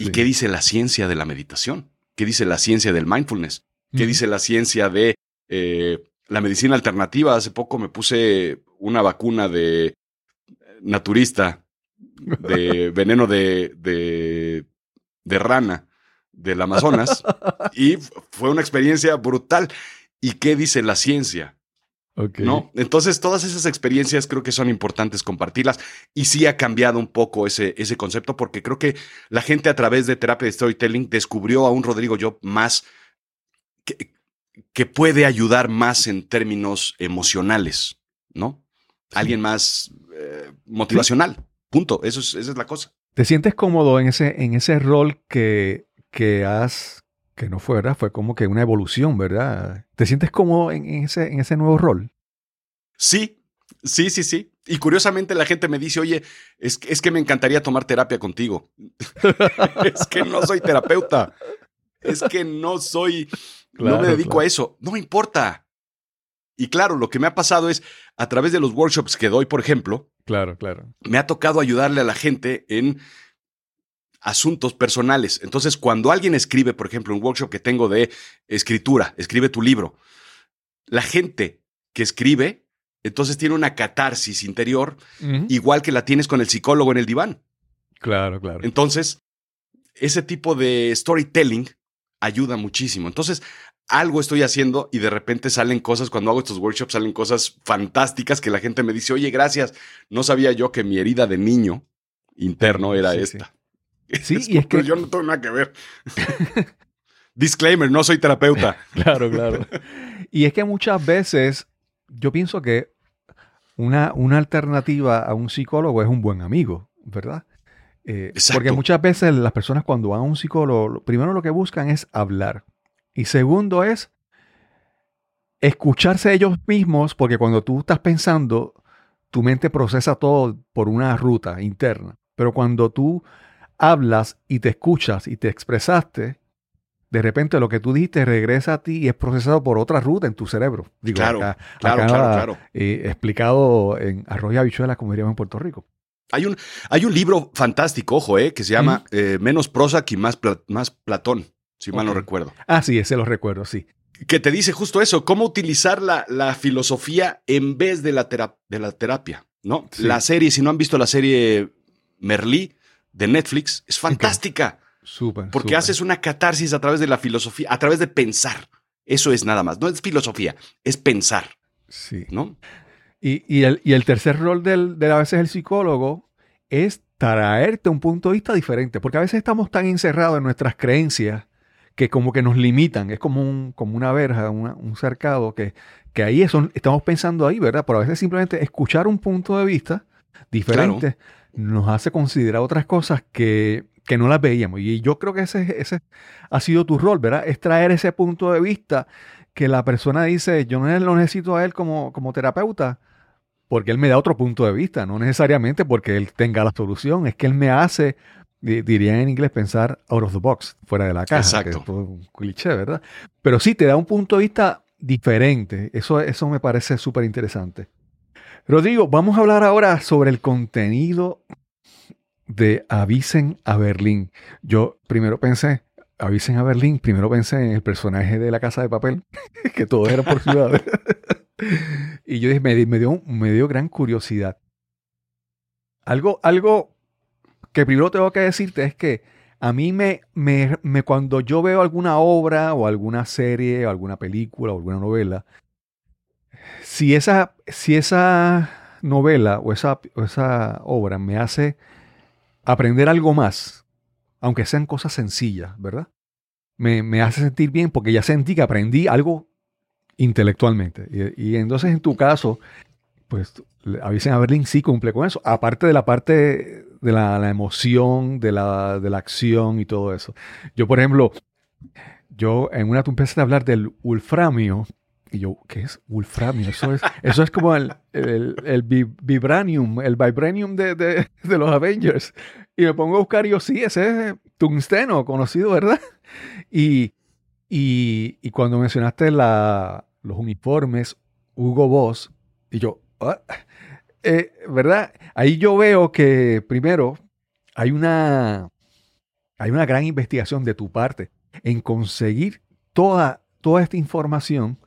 S1: ¿Y
S2: Sí.
S1: qué dice la ciencia de la meditación? ¿Qué dice la ciencia del mindfulness? ¿Qué dice la ciencia de eh, la medicina alternativa? Hace poco me puse una vacuna de naturista, de (laughs) veneno de, de, de rana del Amazonas, (laughs) y fue una experiencia brutal. ¿Y qué dice la ciencia? ¿No? Entonces, todas esas experiencias creo que son importantes compartirlas. Y sí ha cambiado un poco ese, ese concepto, porque creo que la gente a través de terapia de storytelling descubrió a un Rodrigo Job más que, que puede ayudar más en términos emocionales, ¿no? Alguien más eh, motivacional. Punto. Eso es, esa es la cosa.
S2: ¿Te sientes cómodo en ese, en ese rol que, que has, que no fue, ¿verdad? Fue como que una evolución, ¿verdad? ¿Te sientes cómodo en, ese, en ese nuevo rol?
S1: Sí, sí, sí, sí. Y curiosamente la gente me dice, oye, es, que- es que me encantaría tomar terapia contigo. (laughs) es que no soy terapeuta. Es que no soy, no me dedico
S2: claro.
S1: a eso. No me importa. Y claro, lo que me ha pasado es, a través de los workshops que doy, por ejemplo,
S2: Claro, claro.
S1: me ha tocado ayudarle a la gente en asuntos personales. Entonces, cuando alguien escribe, por ejemplo, un workshop que tengo de escritura, escribe tu libro, la gente que escribe, entonces tiene una catarsis interior, igual que la tienes con el psicólogo en el diván.
S2: Claro, claro.
S1: Entonces, ese tipo de storytelling ayuda muchísimo. Entonces, algo estoy haciendo y de repente salen cosas, cuando hago estos workshops, salen cosas fantásticas que la gente me dice, oye, gracias, no sabía yo que mi herida de niño interno era
S2: Sí, sí. Sí, y es que-
S1: Yo no tengo nada que ver. (laughs) Disclaimer, no soy terapeuta. (laughs)
S2: Claro, claro. Y es que muchas veces yo pienso que una, una alternativa a un psicólogo es un buen amigo, ¿verdad? Eh, porque muchas veces las personas cuando van a un psicólogo, lo- primero lo que buscan es hablar. Y segundo es escucharse ellos mismos, porque cuando tú estás pensando, tu mente procesa todo por una ruta interna. Pero cuando tú hablas y te escuchas y te expresaste, de repente lo que tú dijiste regresa a ti y es procesado por otra ruta en tu cerebro. Digo,
S1: Claro,
S2: acá,
S1: Claro,
S2: acá,
S1: claro, claro.
S2: eh, explicado en arroz y habichuelas, como diríamos en Puerto Rico.
S1: Hay un, hay un libro fantástico, ojo, eh, que se llama eh, Menos Prozac y más, Pla- más Platón, si mal no recuerdo.
S2: Ah, sí, ese lo recuerdo, sí.
S1: que te dice justo eso, cómo utilizar la, la filosofía en vez de la, de la terapia, ¿no?
S2: Sí.
S1: La serie, si no han visto la serie Merlí de Netflix, es fantástica,
S2: Súper.
S1: porque haces una catarsis a través de la filosofía, a través de pensar. Eso es nada más, no es filosofía, es pensar,
S2: Sí.
S1: ¿no?
S2: Y, y el, y el tercer rol del, de a veces el psicólogo es traerte un punto de vista diferente, porque a veces estamos tan encerrados en nuestras creencias que como que nos limitan, es como, un, como una verja, una- un cercado, que, que ahí eso, estamos pensando ahí, ¿verdad? Pero a veces simplemente escuchar un punto de vista diferente nos hace considerar otras cosas que, que no las veíamos. Y yo creo que ese, ese ha sido tu rol, ¿verdad? Es traer ese punto de vista que la persona dice, yo no lo necesito a él como, como terapeuta, porque él me da otro punto de vista, no necesariamente porque él tenga la solución, es que él me hace, di- diría en inglés, pensar out of the box, fuera de la caja.
S1: Exacto.
S2: que es todo un cliché, ¿verdad? Pero sí, te da un punto de vista diferente. Eso, eso me parece súper interesante. Rodrigo, vamos a hablar ahora sobre el contenido de Avisen a Berlín. Yo primero pensé, Avisen a Berlín, primero pensé en el personaje de la casa de papel, (laughs) que todo era por ciudades. (laughs) y yo dije, me, di- me dio, me dio gran curiosidad. Algo, algo que primero tengo que decirte es que a mí me, me, me- cuando yo veo alguna obra o alguna serie o alguna película o alguna novela, si esa, si esa novela o esa, esa obra me hace aprender algo más, aunque sean cosas sencillas, ¿verdad? Me, me hace sentir bien porque ya sentí que aprendí algo intelectualmente. Y, y entonces en tu caso, pues Avisen a Berlín sí cumple con eso, aparte de la parte de la, emoción, de la, de la acción y todo eso. Yo, por ejemplo, yo en una tú empezaste a hablar del wolframio Y yo, ¿qué es wolframio? Eso es, eso es como el, el, el vi- vibranium, el vibranium de, de- los Avengers. Y me pongo a buscar y yo, sí, ese es tungsteno, conocido, ¿verdad? Y, y, y cuando mencionaste la, los uniformes, Hugo Boss, y yo, ah, eh, ¿verdad? Ahí yo veo que primero hay una, hay una gran investigación de tu parte en conseguir toda, toda esta información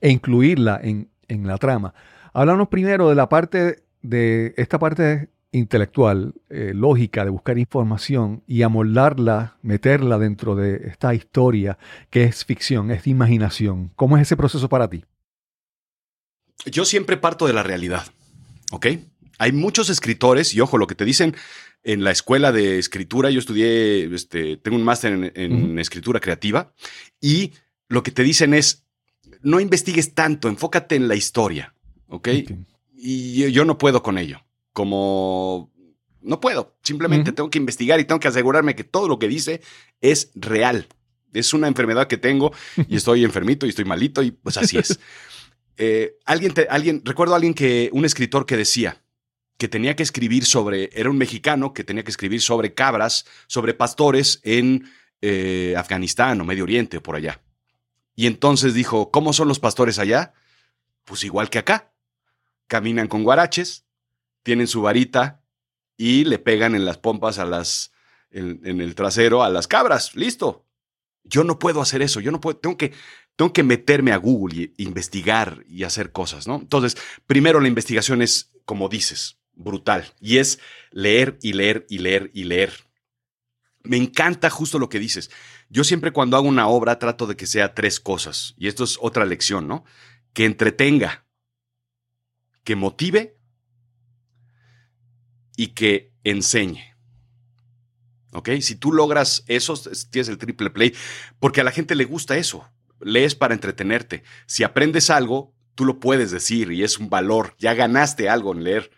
S2: e incluirla en, en la trama. Háblanos primero de la parte de esta parte intelectual, eh, lógica de buscar información y amoldarla, meterla dentro de esta historia que es ficción, es imaginación. ¿Cómo es ese proceso para ti?
S1: Yo siempre parto de la realidad, ¿ok? Hay muchos escritores, y ojo, lo que te dicen en la escuela de escritura, yo estudié, este, tengo un máster en, en escritura creativa, y lo que te dicen es, no investigues tanto, enfócate en la historia, ¿ok? Y yo, yo no puedo con ello, como... No puedo, simplemente tengo que investigar y tengo que asegurarme que todo lo que dice es real. Es una enfermedad que tengo y estoy (laughs) enfermito y estoy malito y pues así es. Eh, alguien, te- alguien, recuerdo a alguien que, un escritor que decía que tenía que escribir sobre, era un mexicano que tenía que escribir sobre cabras, sobre pastores en eh, Afganistán o Medio Oriente o por allá. Y entonces dijo, ¿cómo son los pastores allá? Pues igual que acá. Caminan con guaraches, tienen su varita y le pegan en las pompas a las, en, el trasero a las cabras. Listo. Yo no puedo hacer eso. Yo no puedo, tengo que, tengo que meterme a Google y investigar y hacer cosas, ¿no? Entonces, primero la investigación es, como dices, brutal. Y es leer y leer y leer y leer. Me encanta justo lo que dices. Yo siempre cuando hago una obra trato de que sea tres cosas. Y esto es otra lección, ¿no? Que entretenga, que motive y que enseñe. ¿Ok? Si tú logras eso, tienes el triple play, porque a la gente le gusta eso. Lees para entretenerte. Si aprendes algo, tú lo puedes decir y es un valor. Ya ganaste algo en leer.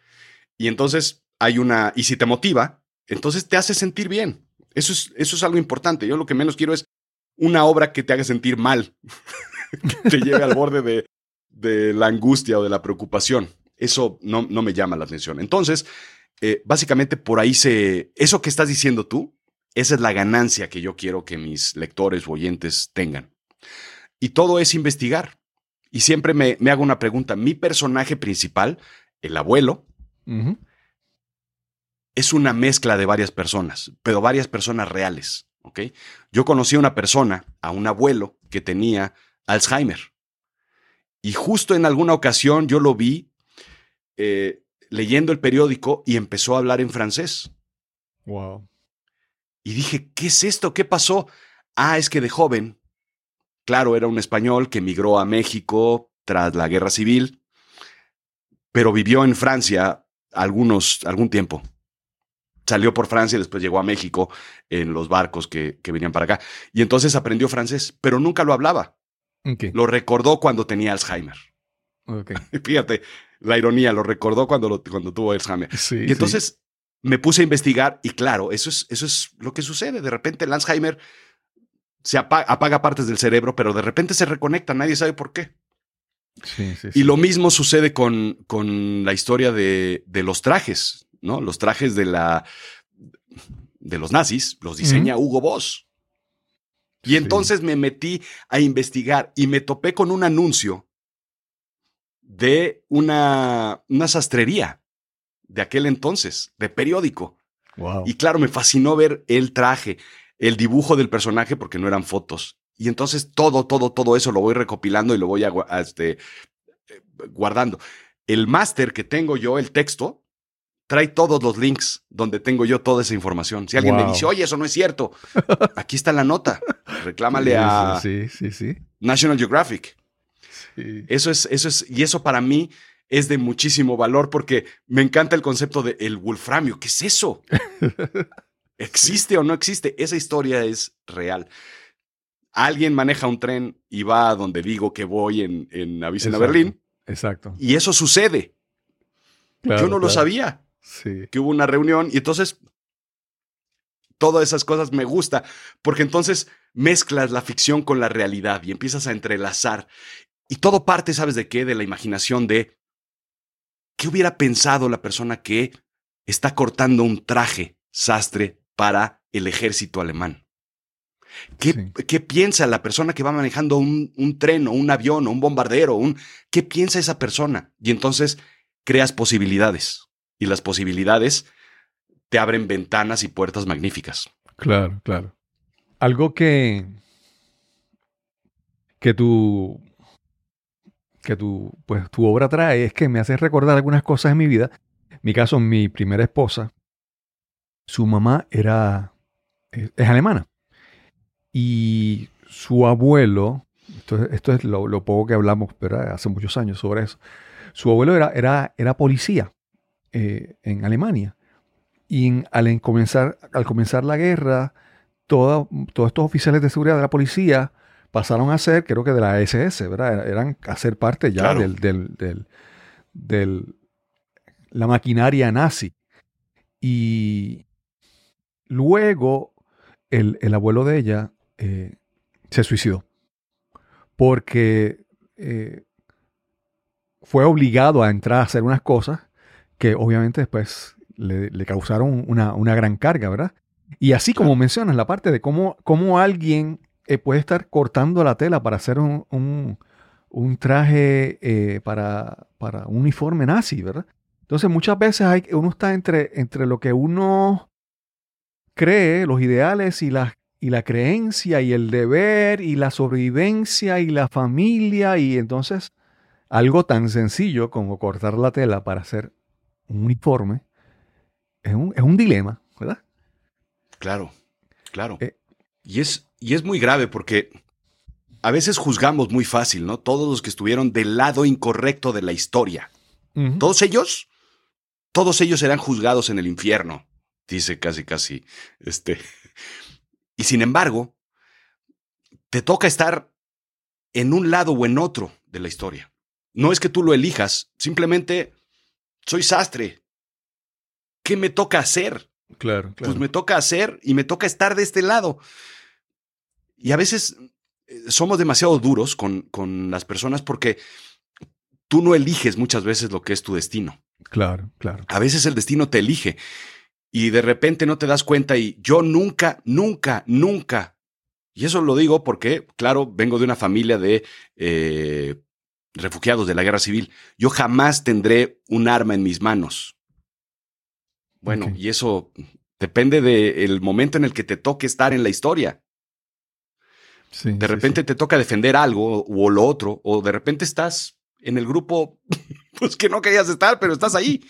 S1: Y entonces hay una, y si te motiva, entonces te hace sentir bien. Eso es, eso es algo importante. Yo lo que menos quiero es una obra que te haga sentir mal, (laughs) que te lleve al borde de, de la angustia o de la preocupación. Eso no, no me llama la atención. Entonces, eh, básicamente por ahí se... Eso que estás diciendo tú, esa es la ganancia que yo quiero que mis lectores o oyentes tengan. Y todo es investigar. Y siempre me, me hago una pregunta. Mi personaje principal, el abuelo. Es una mezcla de varias personas, pero varias personas reales. ¿ok? Yo conocí a una persona, a un abuelo que tenía Alzheimer. Y justo en alguna ocasión yo lo vi eh, leyendo el periódico y empezó a hablar en francés.
S2: Wow.
S1: Y dije, ¿qué es esto? ¿Qué pasó? Ah, es que de joven, claro, era un español que emigró a México tras la guerra civil, pero vivió en Francia algunos, algún tiempo. Salió por Francia y después llegó a México en los barcos que, que venían para acá. Y entonces aprendió francés, pero nunca lo hablaba. Lo recordó cuando tenía Alzheimer.
S2: ok. (laughs)
S1: Fíjate, la ironía, lo recordó cuando, lo- cuando tuvo Alzheimer.
S2: Sí,
S1: Y entonces me puse a investigar y claro, eso es, eso es lo que sucede. De repente el Alzheimer se apaga, apaga partes del cerebro, pero de repente se reconecta, nadie sabe por qué.
S2: sí,
S1: Y lo mismo sucede con, con la historia de, de los trajes, ¿no? Los trajes de la de los nazis los diseña Hugo Boss. Y
S2: Sí.
S1: entonces me metí a investigar y me topé con un anuncio de una, una sastrería de aquel entonces, de periódico.
S2: Wow.
S1: Y claro, me fascinó ver el traje, el dibujo del personaje, porque no eran fotos. Y entonces todo, todo, todo eso lo voy recopilando y lo voy a este, eh, guardando. El máster que tengo yo, el texto, trae todos los links donde tengo yo toda esa información. Si alguien me dice, oye, eso no es cierto, (laughs) aquí está la nota. Reclámale a
S2: Sí, sí, sí.
S1: National Geographic. Eso es, eso es, y eso para mí es de muchísimo valor porque me encanta el concepto de el wolframio. ¿Qué es eso? (laughs) ¿Existe o no existe? Esa historia es real. Alguien maneja un tren y va a donde digo que voy en, en Avicena. Berlín,
S2: Exacto.
S1: y eso sucede.
S2: Claro,
S1: Yo no lo sabía
S2: Sí.
S1: que hubo una reunión y entonces todas esas cosas me gusta porque entonces mezclas la ficción con la realidad y empiezas a entrelazar Y todo parte, ¿sabes de qué? De la imaginación de qué hubiera pensado la persona que está cortando un traje sastre para el ejército alemán. ¿Qué,
S2: Sí.
S1: qué piensa la persona que va manejando un, un tren o un avión o un bombardero? Un, ¿Qué piensa esa persona? Y entonces creas posibilidades. Y las posibilidades te abren ventanas y puertas magníficas.
S2: Claro, claro. Algo que, que tu, que tu, pues, tu obra trae es que me hace recordar algunas cosas en mi vida. Mi caso, mi primera esposa, su mamá era, es, alemana. Y su abuelo, esto, es- esto es lo, lo poco que hablamos pero hace muchos años sobre eso, su abuelo era, era, era policía eh, en Alemania. Y en- al, en comenzar, al comenzar la guerra, toda- todos estos oficiales de seguridad de la policía pasaron a ser, creo que de la SS, ¿verdad? Eran a ser parte ya
S1: Claro.
S2: del, del, del- del- la maquinaria nazi. Y luego el, el abuelo de ella eh, se suicidó porque eh, fue obligado a entrar a hacer unas cosas que obviamente después le, le causaron una, una gran carga, ¿verdad? Y así como mencionas la parte de cómo, cómo alguien eh, puede estar cortando la tela para hacer un, un- un traje eh, para, para un uniforme nazi, ¿verdad? Entonces muchas veces hay, uno está entre, entre lo que uno cree, los ideales y la, y la creencia y el deber y la sobrevivencia y la familia y entonces algo tan sencillo como cortar la tela para hacer un uniforme es un, es un dilema, ¿verdad?
S1: Claro, claro.
S2: Eh.
S1: Y, es, y es muy grave porque a veces juzgamos muy fácil, ¿no? Todos los que estuvieron del lado incorrecto de la historia. Todos ellos, todos ellos serán juzgados en el infierno, dice casi, casi, este. (laughs) Y sin embargo, te toca estar en un lado o en otro de la historia. No es que tú lo elijas, simplemente soy sastre. ¿Qué me toca hacer?
S2: Claro,
S1: Pues me toca hacer y me toca estar de este lado. Y a veces eh, somos demasiado duros con, con las personas porque tú no eliges muchas veces lo que es tu destino.
S2: claro, claro.
S1: A veces el destino te elige y de repente no te das cuenta y yo nunca, nunca, nunca. Y eso lo digo porque, claro, vengo de una familia de eh, refugiados de la guerra civil. Yo jamás tendré un arma en mis manos. Bueno, y eso depende del momento en el que te toque estar en la historia.
S2: Sí,
S1: De
S2: sí,
S1: repente te toca defender algo o lo otro, o de repente estás en el grupo, (laughs) pues que no querías estar, pero estás ahí.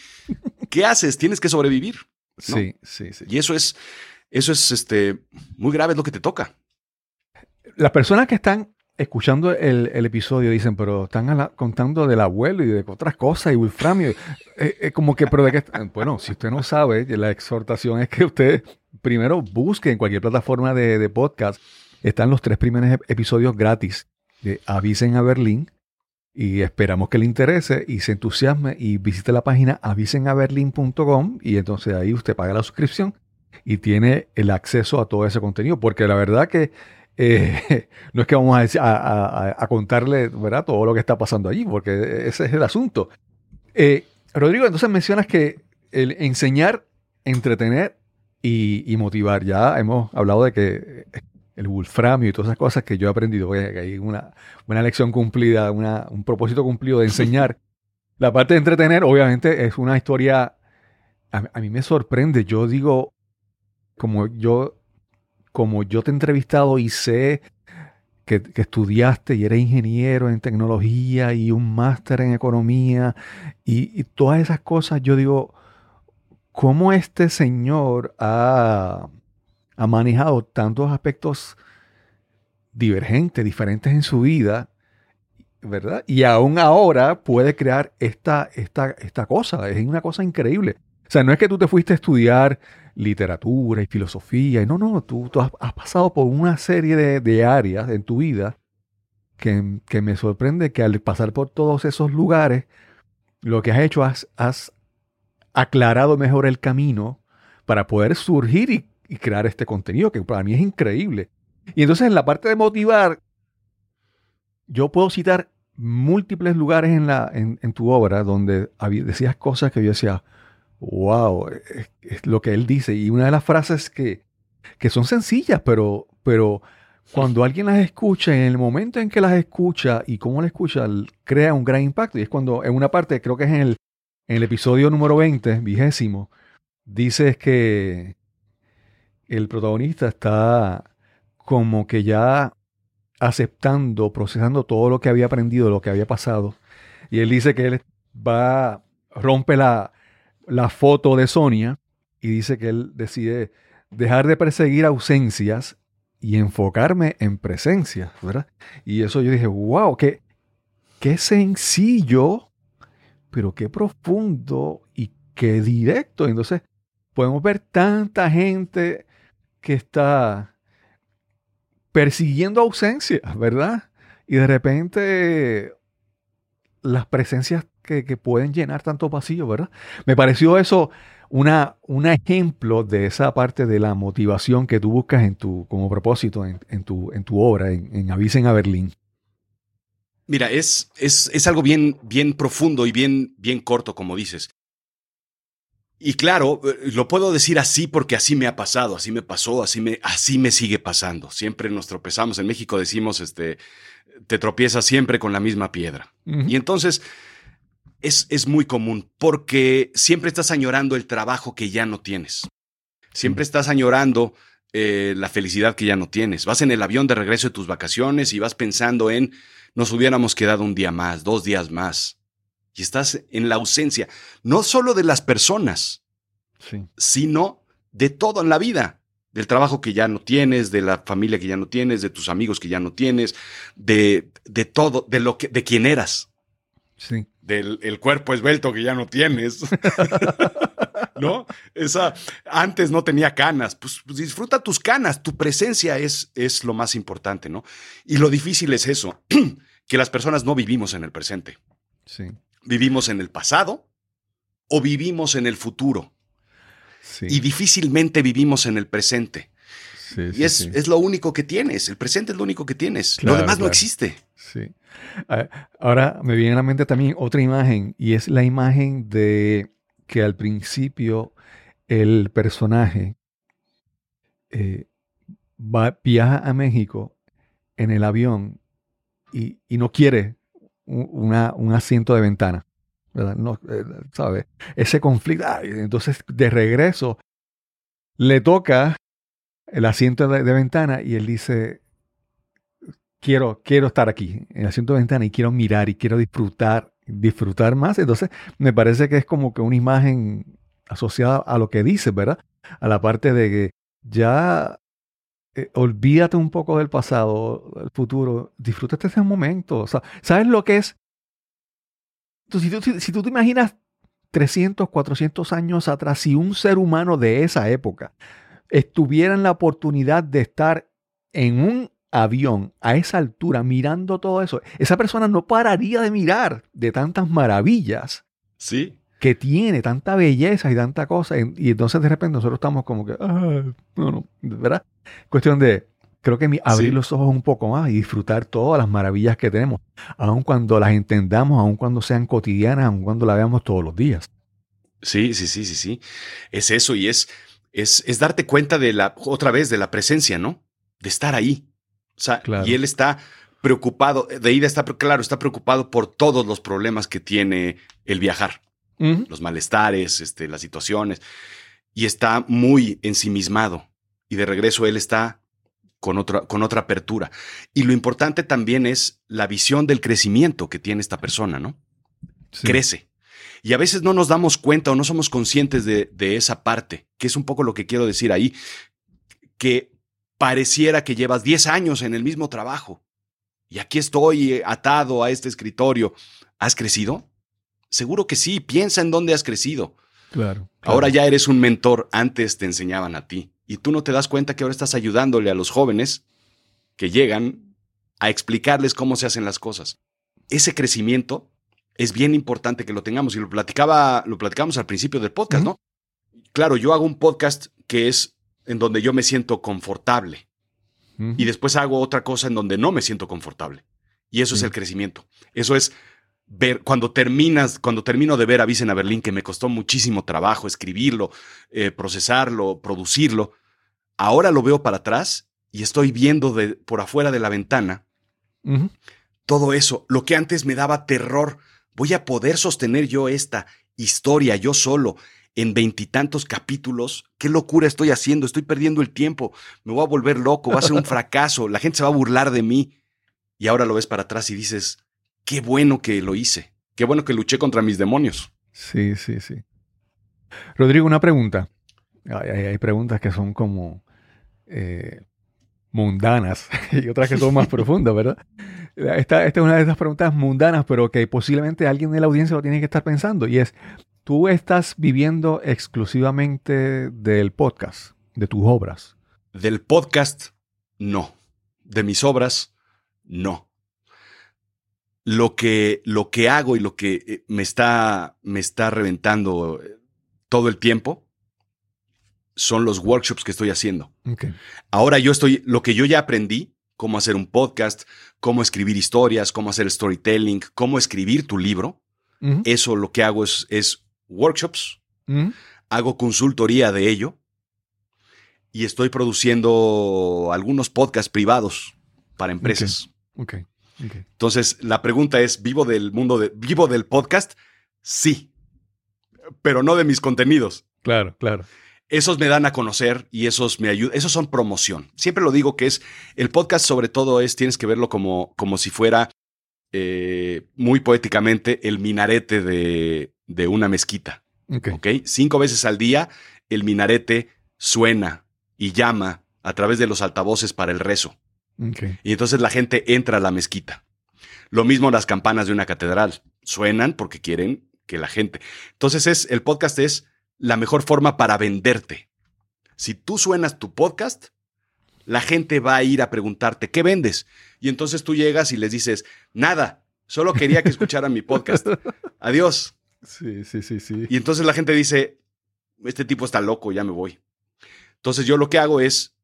S1: ¿Qué haces? Tienes que sobrevivir.
S2: sí, sí, sí.
S1: Y eso es, eso es este, muy grave, es lo que te toca.
S2: Las personas que están escuchando el, episodio dicen, pero están contando del abuelo y de otras cosas y Wolframio. Eh, eh, como que, pero de qué. est- (laughs) Bueno, si usted no sabe, la exhortación es que usted primero busque en cualquier plataforma de, de podcast. Están los tres primeros ep- episodios gratis de Avisen a Berlín. Y esperamos que le interese y se entusiasme y visite la página avisenaberlin.com y entonces ahí usted paga la suscripción y tiene el acceso a todo ese contenido. Porque la verdad que eh, (laughs) no es que vamos a, decir- a- a- a contarle ¿verdad? todo lo que está pasando allí, porque ese es el asunto. Eh, Rodrigo, entonces mencionas que el enseñar, entretener y, y motivar. Ya hemos hablado de que el wolframio y todas esas cosas que yo he aprendido, que hay una, una lección cumplida, una- un propósito cumplido de enseñar. (laughs) La parte de entretener, obviamente, es una historia. A, a mí me sorprende. Yo digo, como yo como yo te he entrevistado y sé que, estudiaste y eres ingeniero en tecnología y un máster en economía y, y todas esas cosas, yo digo, ¿cómo este señor ha, ha manejado tantos aspectos divergentes, diferentes en su vida? ¿Verdad? Y aún ahora puede crear esta, esta, esta cosa. Es una cosa increíble. O sea, no es que tú te fuiste a estudiar literatura y filosofía. y No, no, tú, tú has, pasado por una serie de, de áreas en tu vida que, que me sorprende que al pasar por todos esos lugares, lo que has hecho, has, has aclarado mejor el camino para poder surgir y, crear este contenido, que para mí es increíble. Y entonces en la parte de motivar, yo puedo citar múltiples lugares en, la, en, tu obra donde decías cosas que yo decía, wow, es, es lo que él dice. Y una de las frases que, que son sencillas, pero, pero cuando alguien las escucha, en el momento en que las escucha y cómo las escucha, crea un gran impacto. Y es cuando, en una parte, creo que es en el, en el episodio número 20, vigésimo, dices que el protagonista está como que ya aceptando, procesando todo lo que había aprendido, lo que había pasado. Y él dice que él va, rompe la, la foto de Sonia y dice que él decide dejar de perseguir ausencias y enfocarme en presencias, ¿verdad? Y eso yo dije, wow, qué, qué sencillo, pero qué profundo y qué directo. Entonces, podemos ver tanta gente que está persiguiendo ausencias, ¿verdad? Y de repente las presencias que, que pueden llenar tanto pasillo, ¿verdad? Me pareció eso una, un ejemplo de esa parte de la motivación que tú buscas en tu, como propósito en, en tu, en tu obra, en, en Avisen a Berlín.
S1: Mira, es, es, es algo bien, bien profundo y bien, bien corto, como dices. Y claro, eh, lo puedo decir así porque así me ha pasado, así me pasó, así me, así me sigue pasando. Siempre nos tropezamos. En México decimos, este, te tropiezas siempre con la misma piedra. Y entonces es, es muy común porque siempre estás añorando el trabajo que ya no tienes. Siempre estás añorando eh, la felicidad que ya no tienes. Vas en el avión de regreso de tus vacaciones y vas pensando en nos hubiéramos quedado un día más, dos días más. Y estás en la ausencia, no solo de las personas,
S2: Sí.
S1: sino de todo en la vida. Del trabajo que ya no tienes, de la familia que ya no tienes, de tus amigos que ya no tienes, de, de todo, de lo que, de quién eras
S2: Sí.
S1: Del el cuerpo esbelto que ya no tienes. (laughs) ¿No? Esa antes no tenía canas. Pues, pues disfruta tus canas. Tu presencia es, es lo más importante, ¿no? Y lo difícil es eso, (clears throat) que las personas no vivimos en el presente.
S2: Sí.
S1: Vivimos en el pasado o vivimos en el futuro.
S2: Sí.
S1: Y difícilmente vivimos en el presente.
S2: Sí,
S1: Y
S2: sí,
S1: es,
S2: sí.
S1: es lo único que tienes. El presente es lo único que tienes.
S2: Claro,
S1: lo demás no existe.
S2: Sí. Ah, Ahora me viene a la mente también otra imagen y es la imagen de que al principio el personaje eh, va, viaja a México en el avión y, y no quiere un, una- un asiento de ventana. ¿verdad? No, eh, ¿sabe? Ese conflicto. ah, entonces, de regreso, le toca el asiento de, ventana y él dice, quiero, quiero estar aquí, en el asiento de ventana, y quiero mirar y quiero disfrutar, disfrutar más. Entonces, me parece que es como que una imagen asociada a lo que dices, ¿verdad? A la parte de que ya eh, olvídate un poco del pasado, del futuro, disfrútate ese momento. ¿sabes lo que es? Si, tú, si- si tú te imaginas 300, 400 años atrás, si un ser humano de esa época estuviera en la oportunidad de estar en un avión a esa altura mirando todo eso, esa persona no pararía de mirar de tantas maravillas
S1: Sí.
S2: que tiene, tanta belleza y tanta cosa. Y, entonces de repente nosotros estamos como que, ah, no, no, ¿verdad? Cuestión de, creo que abrir
S1: Sí.
S2: los ojos un poco más y disfrutar todas las maravillas que tenemos, aun cuando las entendamos, aun cuando sean cotidianas, aun cuando las veamos todos los días.
S1: Sí, sí, sí, sí, sí. Es eso y es, es, es darte cuenta de la, otra vez, de la presencia, ¿no? De estar ahí. O sea,
S2: Claro.
S1: y él está preocupado, de ida está, claro, está preocupado por todos los problemas que tiene el viajar, los malestares, este, las situaciones, y está muy ensimismado. Y de regreso él está con otra, con otra apertura. Y lo importante también es la visión del crecimiento que tiene esta persona, ¿no?
S2: Sí.
S1: crece. Y a veces no nos damos cuenta o no somos conscientes de, de esa parte, que es un poco lo que quiero decir ahí, que pareciera que llevas 10 años en el mismo trabajo y aquí estoy eh, atado a este escritorio. ¿Has crecido? Seguro que sí, piensa en dónde has crecido.
S2: Claro.
S1: Ahora ya eres un mentor, antes te enseñaban a ti y tú no te das cuenta que ahora estás ayudándole a los jóvenes que llegan a explicarles cómo se hacen las cosas. Ese crecimiento es bien importante que lo tengamos y lo platicaba, lo platicamos al principio del podcast, ¿no? Claro, yo hago un podcast que es en donde yo me siento confortable y después hago otra cosa en donde no me siento confortable. Y eso es el crecimiento. Eso es ver, cuando terminas, cuando termino de ver a Vicen a Berlín, que me costó muchísimo trabajo escribirlo, eh, procesarlo, producirlo, ahora lo veo para atrás y estoy viendo de, por afuera de la ventana todo eso, lo que antes me daba terror. Voy a poder sostener yo esta historia yo solo en veintitantos capítulos. ¿Qué locura estoy haciendo? Estoy perdiendo el tiempo. Me voy a volver loco, va a ser un (laughs) fracaso. La gente se va a burlar de mí. Y ahora lo ves para atrás y dices, qué bueno que lo hice. Qué bueno que luché contra mis demonios.
S2: Sí, sí, sí. Rodrigo, una pregunta. Hay, hay- hay preguntas que son como eh, mundanas (laughs) y otras que son más (laughs) profundas, ¿verdad? Esta, esta es una de esas preguntas mundanas, pero que posiblemente alguien de la audiencia lo tiene que estar pensando. Y es, ¿tú estás viviendo exclusivamente del podcast, de tus obras?
S1: Del podcast, no. De mis obras, no. Lo que, lo que hago y lo que eh, me está, me está reventando eh, todo el tiempo son los workshops que estoy haciendo. Ahora yo estoy, lo que yo ya aprendí, cómo hacer un podcast, cómo escribir historias, cómo hacer storytelling, cómo escribir tu libro, eso lo que hago es, es workshops, hago consultoría de ello y estoy produciendo algunos podcasts privados para empresas.
S2: Ok, ok.
S1: Entonces, la pregunta es, ¿vivo del mundo de, vivo del podcast? Sí, pero no de mis contenidos.
S2: Claro, claro.
S1: Esos me dan a conocer y esos me ayudan, esos son promoción. Siempre lo digo que es, el podcast sobre todo es, tienes que verlo como, como si fuera, eh, muy poéticamente, el minarete de, de una mezquita.
S2: Ok.
S1: ¿ok? Cinco veces al día el minarete suena y llama a través de los altavoces para el rezo.
S2: ok.
S1: Y entonces la gente entra a la mezquita. Lo mismo las campanas de una catedral. Suenan porque quieren que la gente. Entonces es, el podcast es la mejor forma para venderte. Si tú suenas tu podcast, la gente va a ir a preguntarte, ¿qué vendes? Y entonces tú llegas y les dices, nada, solo quería que escucharan mi podcast. (laughs) Adiós.
S2: Sí, sí, sí, sí.
S1: Y entonces la gente dice, este tipo está loco, ya me voy. Entonces yo lo que hago es,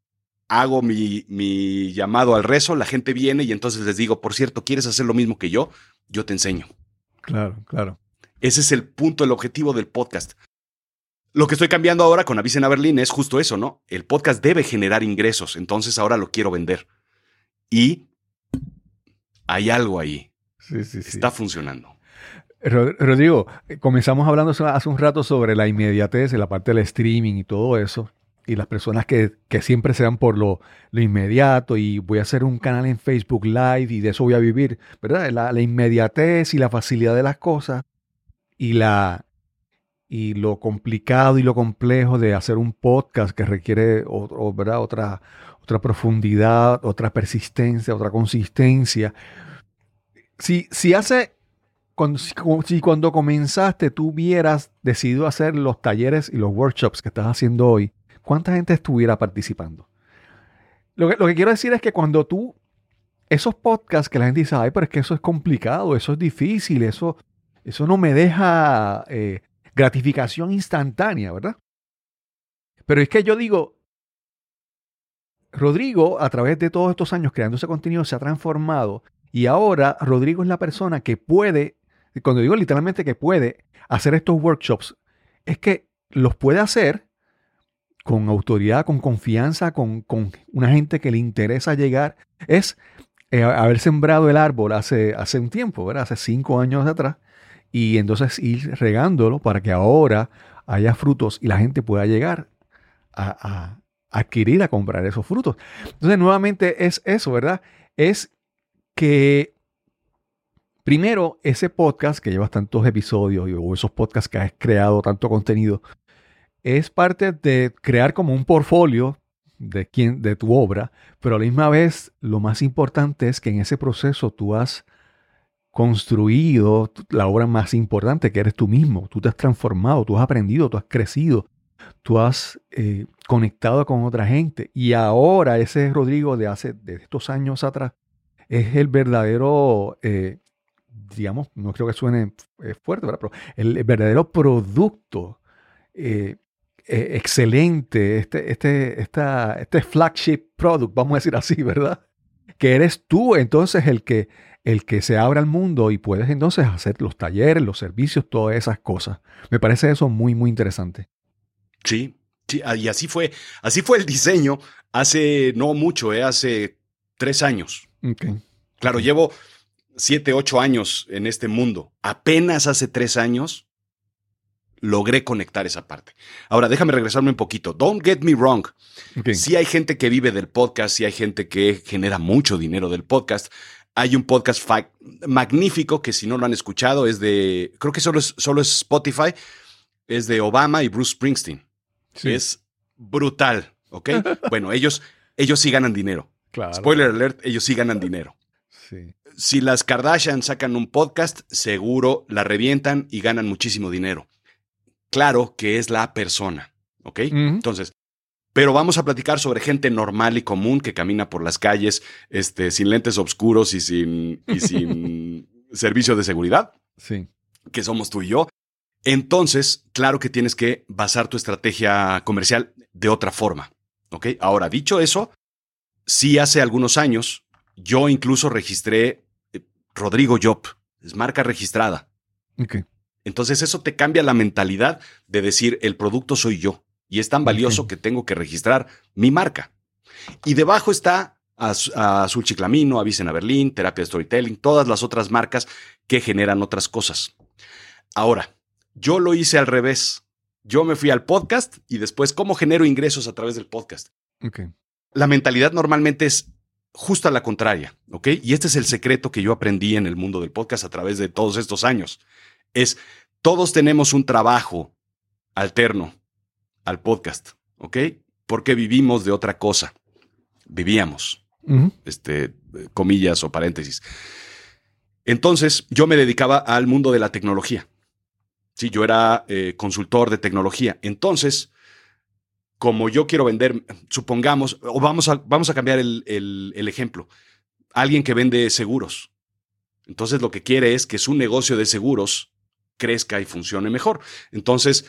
S1: hago mi, mi llamado al rezo, la gente viene y entonces les digo, por cierto, ¿quieres hacer lo mismo que yo? Yo te enseño.
S2: Claro, claro.
S1: Ese es el punto, el objetivo del podcast. Lo que estoy cambiando ahora con Avisen a Berlín es justo eso, ¿no? El podcast debe generar ingresos, entonces ahora lo quiero vender. Y hay algo ahí,
S2: Sí, sí, sí.
S1: está funcionando.
S2: Rod- Rodrigo, comenzamos hablando hace- hace un rato sobre la inmediatez, la parte del streaming y todo eso, y las personas que, que siempre se dan por lo, lo inmediato y voy a hacer un canal en Facebook Live y de eso voy a vivir, ¿verdad? La, la inmediatez y la facilidad de las cosas y, la, y lo complicado y lo complejo de hacer un podcast que requiere. Otra, otra profundidad, otra persistencia, otra consistencia. Si, si hace cuando, si cuando comenzaste tú hubieras decidido hacer los talleres y los workshops que estás haciendo hoy, ¿cuánta gente estuviera participando? Lo que, lo que quiero decir es que cuando tú, esos podcasts que la gente dice, ay, pero es que eso es complicado, eso es difícil, eso, eso no me deja eh, gratificación instantánea, ¿verdad? Pero es que yo digo, Rodrigo, a través de todos estos años creando ese contenido, se ha transformado y ahora Rodrigo es la persona que puede, cuando digo literalmente que puede hacer estos workshops, es que los puede hacer con autoridad, con confianza, con, con una gente que le interesa llegar. Es eh, haber sembrado el árbol hace, hace un tiempo, ¿verdad? Hace cinco años atrás. Y entonces ir regándolo para que ahora haya frutos y la gente pueda llegar a, a adquirir, a comprar esos frutos. Entonces, nuevamente es eso, ¿verdad? Es que primero ese podcast que llevas tantos episodios o esos podcasts que has creado tanto contenido es parte de crear como un portfolio de quién de tu obra, pero a la misma vez lo más importante es que en ese proceso tú has construido la obra más importante que eres tú mismo, tú te has transformado, tú has aprendido, tú has crecido, tú has eh, conectado con otra gente. Y ahora ese Rodrigo de hace de estos años atrás es el verdadero, eh, digamos, no creo que suene eh, fuerte, pero el, verdadero producto excelente, este, este, esta, este flagship product, vamos a decir así, ¿verdad? Que eres tú entonces el que, el que se abra al mundo y puedes entonces hacer los talleres, los servicios, todas esas cosas. Me parece eso muy, muy interesante.
S1: Sí, sí, ah, y así fue, así fue el diseño hace no mucho, eh, hace tres años. Claro, llevo siete, ocho años en este mundo. Apenas hace tres años logré conectar esa parte. Ahora, déjame regresarme un poquito. Don't get me wrong.
S2: ok.
S1: Sí hay gente que vive del podcast, sí hay gente que genera mucho dinero del podcast. Hay un podcast magnífico que si no lo han escuchado es de, creo que solo es, solo es Spotify, es de Obama y Bruce Springsteen.
S2: Sí,
S1: Es brutal, ¿ok? (laughs) bueno, ellos, ellos sí ganan dinero.
S2: claro.
S1: Spoiler alert, ellos sí ganan dinero.
S2: Sí.
S1: Si las Kardashian sacan un podcast, seguro la revientan y ganan muchísimo dinero. Claro que es la persona, ¿ok? Entonces, pero vamos a platicar sobre gente normal y común que camina por las calles este, sin lentes oscuros y sin, y (laughs) sin servicio de seguridad,
S2: Sí.
S1: que somos tú y yo. Entonces, claro que tienes que basar tu estrategia comercial de otra forma, ¿ok? Ahora, dicho eso, sí hace algunos años yo incluso registré eh, Rodrigo Job, es marca registrada.
S2: Ok.
S1: Entonces eso te cambia la mentalidad de decir el producto soy yo y es tan valioso que tengo que registrar mi marca. Y debajo está a Azul Chiclamino, a Berlín, Terapia Storytelling, todas las otras marcas que generan otras cosas. Ahora, yo lo hice al revés. Yo me fui al podcast y después cómo genero ingresos a través del podcast. La mentalidad normalmente es justo a la contraria, ¿ok? Y este es el secreto que yo aprendí en el mundo del podcast a través de todos estos años. Es, todos tenemos un trabajo alterno al podcast, ¿ok? Porque vivimos de otra cosa. Vivíamos, este, comillas o paréntesis. Entonces, yo me dedicaba al mundo de la tecnología. Sí, yo era eh, consultor de tecnología. Entonces, como yo quiero vender, supongamos, o vamos a, vamos a cambiar el, el- el ejemplo. Alguien que vende seguros. Entonces, lo que quiere es que su negocio de seguros crezca y funcione mejor. Entonces,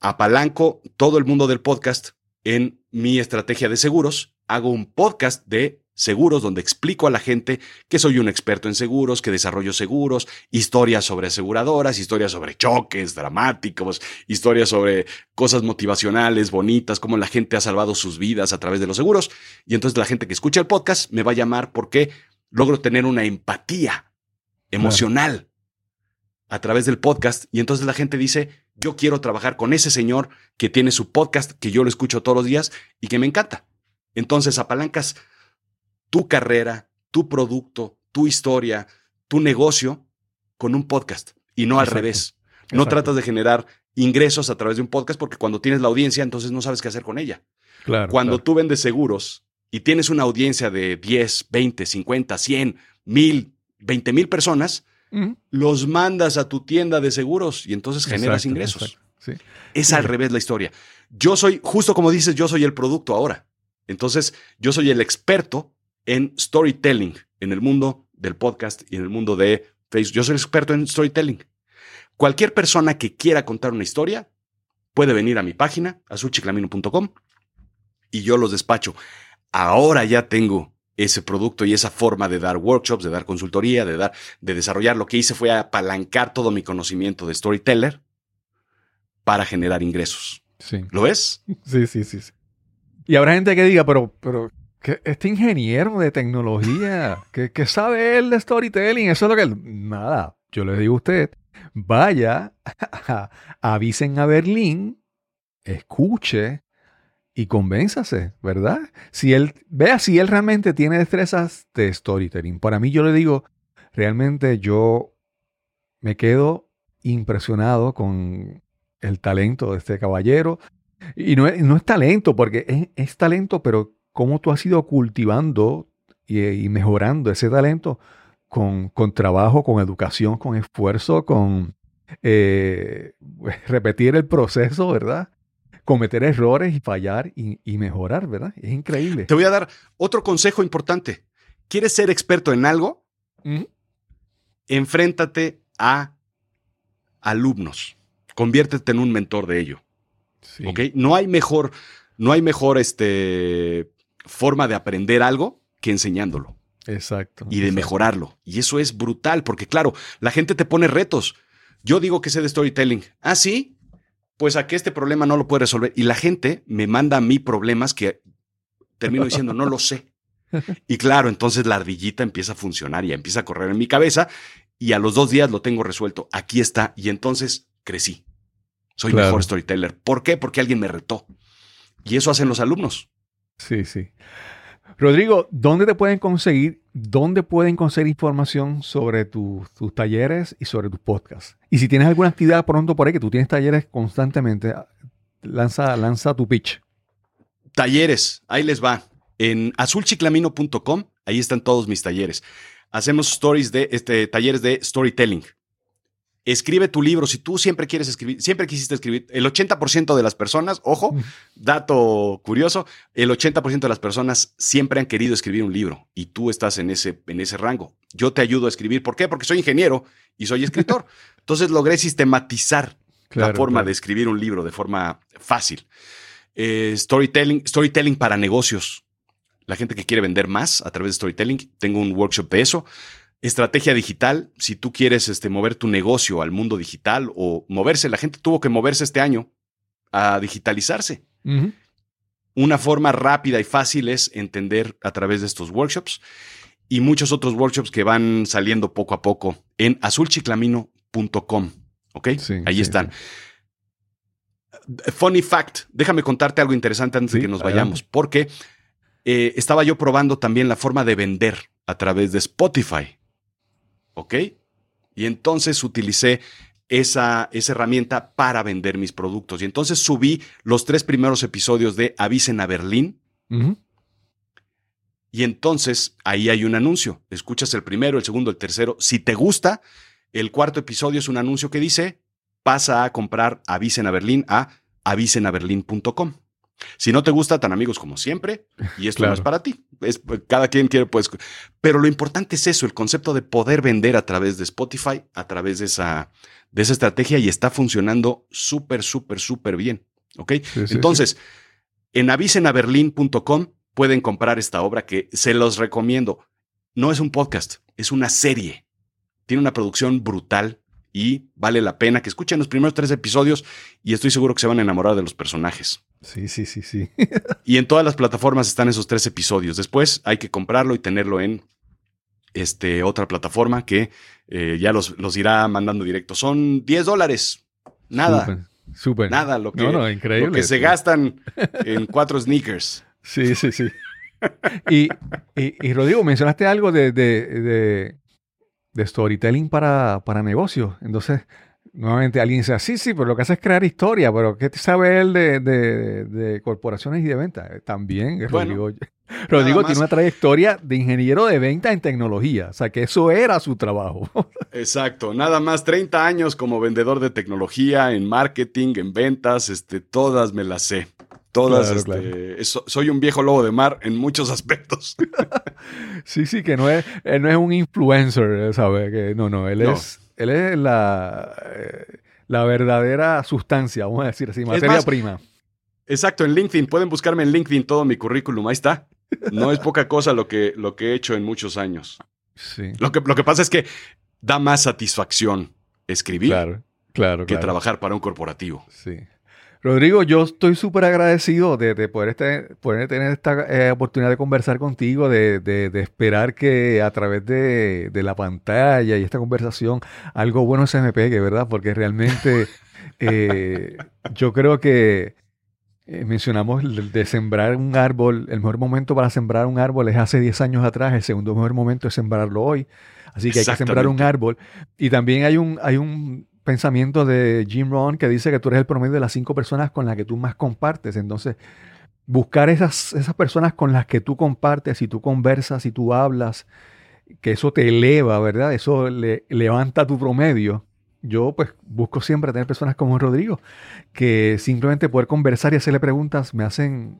S1: apalanco todo el mundo del podcast en mi estrategia de seguros. Hago un podcast de seguros donde explico a la gente que soy un experto en seguros, que desarrollo seguros, historias sobre aseguradoras, historias sobre choques dramáticos, historias sobre cosas motivacionales, bonitas, cómo la gente ha salvado sus vidas a través de los seguros. Y entonces la gente que escucha el podcast me va a llamar porque logro tener una empatía emocional a través del podcast. Y entonces la gente dice, yo quiero trabajar con ese señor que tiene su podcast, que yo lo escucho todos los días y que me encanta. Entonces apalancas tu carrera, tu producto, tu historia, tu negocio con un podcast y no al
S2: Exacto.
S1: revés. No
S2: Exacto.
S1: tratas de generar ingresos a través de un podcast porque cuando tienes la audiencia, entonces no sabes qué hacer con ella.
S2: Claro.
S1: Cuando
S2: claro.
S1: tú vendes seguros y tienes una audiencia de 10, 20, 50, 100, 1000, 20 mil personas, Los mandas a tu tienda de seguros y entonces generas
S2: Exacto,
S1: ingresos.
S2: exacto. Sí.
S1: Es al revés la historia. Yo soy, justo como dices, yo soy el producto ahora. Entonces, yo soy el experto en storytelling en el mundo del podcast y en el mundo de Facebook. Yo soy el experto en storytelling. Cualquier persona que quiera contar una historia puede venir a mi página, azulchiclamino.com, y yo los despacho. Ahora ya tengo ese producto y esa forma de dar workshops, de dar consultoría, de dar, de desarrollar. Lo que hice fue apalancar todo mi conocimiento de storyteller para generar ingresos.
S2: Sí.
S1: ¿Lo ves? (laughs)
S2: Sí, sí, sí, sí. Y habrá gente que diga, pero, pero, que este ingeniero de tecnología, (laughs) que, que sabe él de storytelling, eso es lo que él... Nada, yo le digo a usted, vaya, (laughs) avisen a Berlín, escuche y convénzase, ¿verdad? Si él, vea si él realmente tiene destrezas de storytelling. Para mí yo le digo, realmente yo me quedo impresionado con el talento de este caballero. Y no es, no es talento, porque es, talento, pero cómo tú has ido cultivando y, y mejorando ese talento con, con trabajo, con educación, con esfuerzo, con eh, (laughs) repetir el proceso, ¿verdad? Cometer errores y fallar y, y mejorar, ¿verdad? Es increíble.
S1: Te voy a dar otro consejo importante. ¿Quieres ser experto en algo?
S2: Ujú.
S1: Enfréntate a alumnos. Conviértete en un mentor de ello.
S2: Sí.
S1: ¿ok? No hay mejor, no hay mejor este, forma de aprender algo que enseñándolo.
S2: Exacto.
S1: y de
S2: exacto.
S1: mejorarlo. Y eso es brutal, porque claro, la gente te pone retos. Yo digo que sé de storytelling. Ah, sí, pues a que este problema no lo puede resolver. Y la gente me manda a mí problemas que termino diciendo, no lo sé. Y claro, entonces la ardillita empieza a funcionar y empieza a correr en mi cabeza y a los dos días lo tengo resuelto. Aquí está. Y entonces crecí. Soy
S2: Claro.
S1: mejor storyteller. ¿Por qué? Porque alguien me retó. Y eso hacen los alumnos.
S2: Sí, sí. Rodrigo, ¿dónde te pueden conseguir, dónde pueden conseguir información sobre tu- tus talleres y sobre tus podcasts? Y si tienes alguna actividad pronto por ahí, que tú tienes talleres constantemente, lanza, lanza tu pitch.
S1: Talleres, ahí les va. En azulchiclamino.com, ahí están todos mis talleres. Hacemos stories de este, talleres de storytelling. Escribe tu libro. Si tú siempre quieres escribir, siempre quisiste escribir, el 80% de las personas, ojo, dato curioso, el 80% de las personas siempre han querido escribir un libro y tú estás en ese, en ese rango. Yo te ayudo a escribir. ¿Por qué? Porque soy ingeniero y soy escritor. (laughs) Entonces logré sistematizar la forma de escribir un libro de forma fácil. Eh, storytelling, storytelling para negocios. La gente que quiere vender más a través de storytelling, tengo un workshop de eso. Estrategia digital, si tú quieres este, mover tu negocio al mundo digital o moverse, la gente tuvo que moverse este año a digitalizarse. Una forma rápida y fácil es entender a través de estos workshops y muchos otros workshops que van saliendo poco a poco en azulchiclamino.com. ¿Ok?
S2: Sí,
S1: Ahí
S2: sí,
S1: están. Funny fact, déjame contarte algo interesante antes de que nos vayamos, porque eh, estaba yo probando también la forma de vender a través de Spotify. ¿Ok? Y entonces utilicé esa, esa herramienta para vender mis productos. Y entonces subí los tres primeros episodios de Avisen a Berlín. Y entonces ahí hay un anuncio. Escuchas el primero, el segundo, el tercero. Si te gusta, el cuarto episodio es un anuncio que dice, pasa a comprar Avisen a Berlín a avisenaberlin.com. Si no te gusta, tan amigos como siempre, y esto no es para ti. Es, cada quien quiere, pues. Pero lo importante es eso, el concepto de poder vender a través de Spotify, a través de esa, de esa estrategia, y está funcionando súper, súper, súper bien. ¿Ok?
S2: Sí, sí,
S1: Entonces, en avisenaberlin.com pueden comprar esta obra que se los recomiendo. No es un podcast, es una serie. Tiene una producción brutal y vale la pena que escuchen los primeros tres episodios y estoy seguro que se van a enamorar de los personajes.
S2: Sí, sí, sí, sí.
S1: Y en todas las plataformas están esos tres episodios. Después hay que comprarlo y tenerlo en este, otra plataforma que eh, ya los, los irá mandando directo. Son 10 dólares. Nada,
S2: Súper,
S1: nada. Lo que,
S2: No, no, increíble.
S1: lo que se gastan en cuatro sneakers.
S2: Sí, sí, sí. Y, y- y, Rodrigo, mencionaste algo de, de, de- de storytelling para, para negocios. Entonces, nuevamente alguien dice, sí, sí, pero lo que hace es crear historia, pero ¿qué sabe él de, de- de corporaciones y de ventas? Eh, También, eh,
S1: Bueno,
S2: Rodrigo. (laughs) Rodrigo tiene una trayectoria de ingeniero de venta en tecnología, o sea, que eso era su trabajo. (laughs)
S1: Exacto, nada más 30 años como vendedor de tecnología, en marketing, en ventas, este, todas me las sé. Todas,
S2: Claro,
S1: este,
S2: claro.
S1: soy un viejo lobo de mar en muchos aspectos. (laughs)
S2: Sí, sí, que no es, él no es un influencer, ¿sabes? Que no, no, él
S1: No.
S2: es, él es la, eh, la verdadera sustancia, vamos a decir así, materia
S1: más,
S2: prima.
S1: Exacto, en LinkedIn, pueden buscarme en LinkedIn todo mi currículum, ahí está. No es poca cosa lo que, lo que he hecho en muchos años.
S2: Sí,
S1: Lo que, lo que pasa es que da más satisfacción escribir
S2: claro, claro,
S1: que
S2: claro.
S1: trabajar para un corporativo.
S2: Sí. Rodrigo, yo estoy súper agradecido de, de poder, este- poder tener esta eh, oportunidad de conversar contigo, de, de- de esperar que a través de, la pantalla y esta conversación algo bueno se me pegue, ¿verdad? Porque realmente (laughs) eh, yo creo que eh, mencionamos de sembrar un árbol, el mejor momento para sembrar un árbol es hace 10 años atrás, el segundo mejor momento es sembrarlo hoy. Así que hay que sembrar un árbol. Y también hay un, hay un pensamiento de Jim Rohn que dice que tú eres el promedio de las cinco personas con las que tú más compartes. Entonces, buscar esas, esas personas con las que tú compartes y tú conversas y tú hablas, que eso te eleva, ¿verdad? Eso le, levanta tu promedio. Yo pues busco siempre tener personas como Rodrigo, que simplemente poder conversar y hacerle preguntas me hacen,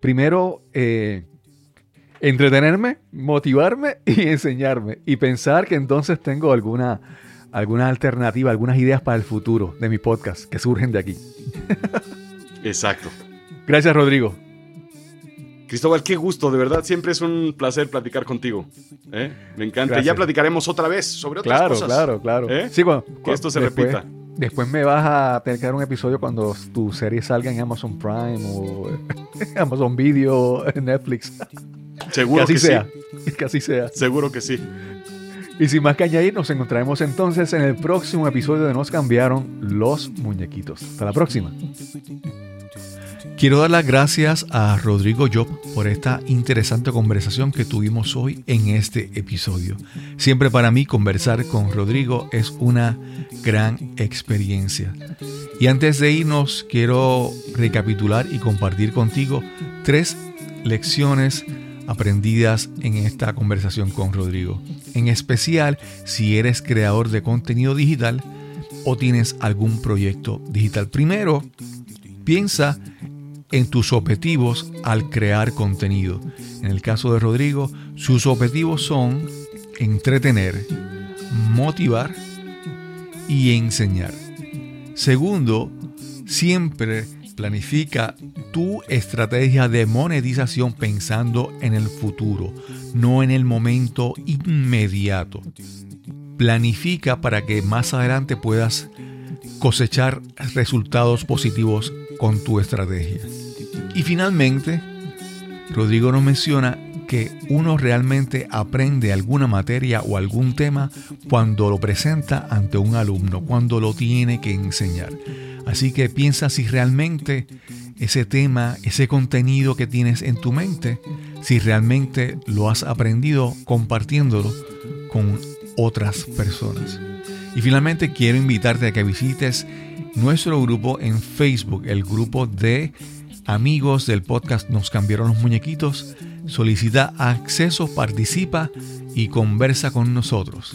S2: primero, eh, entretenerme, motivarme (laughs) y enseñarme. Y pensar que entonces tengo alguna, alguna alternativa, algunas ideas para el futuro de mi podcast que surgen de aquí.
S1: Exacto.
S2: Gracias, Rodrigo.
S1: Cristóbal, qué gusto, de verdad. Siempre es un placer platicar contigo. ¿eh? Me encanta.
S2: Gracias.
S1: Ya platicaremos otra vez sobre otras
S2: Claro,
S1: cosas.
S2: claro, claro.
S1: ¿Eh?
S2: Sí,
S1: Que esto se
S2: después-
S1: repita.
S2: Después me vas a tener que dar un episodio cuando tu serie salga en Amazon Prime o (laughs) Amazon Video, Netflix.
S1: Seguro
S2: que así
S1: que
S2: sea.
S1: sí.
S2: Que así sea.
S1: Seguro que sí.
S2: Y sin más que añadir, nos encontraremos entonces en el próximo episodio de Nos cambiaron los muñequitos. Hasta la próxima. Quiero dar las gracias a Rodrigo Job por esta interesante conversación que tuvimos hoy en este episodio. Siempre para mí conversar con Rodrigo es una gran experiencia. Y antes de irnos, quiero recapitular y compartir contigo tres lecciones aprendidas en esta conversación con Rodrigo. En especial si eres creador de contenido digital o tienes algún proyecto digital. Primero, piensa en tus objetivos al crear contenido. En el caso de Rodrigo, sus objetivos son entretener, motivar y enseñar. Segundo, siempre planifica tu estrategia de monetización pensando en el futuro, no en el momento inmediato. Planifica para que más adelante puedas cosechar resultados positivos con tu estrategia. Y finalmente, Rodrigo nos menciona que uno realmente aprende alguna materia o algún tema cuando lo presenta ante un alumno, cuando lo tiene que enseñar. Así que piensa si realmente ese tema, ese contenido que tienes en tu mente, si realmente lo has aprendido compartiéndolo con otras personas. Y finalmente quiero invitarte a que visites nuestro grupo en Facebook, el grupo de amigos del podcast Nos cambiaron los muñequitos. Solicita acceso, participa y conversa con nosotros.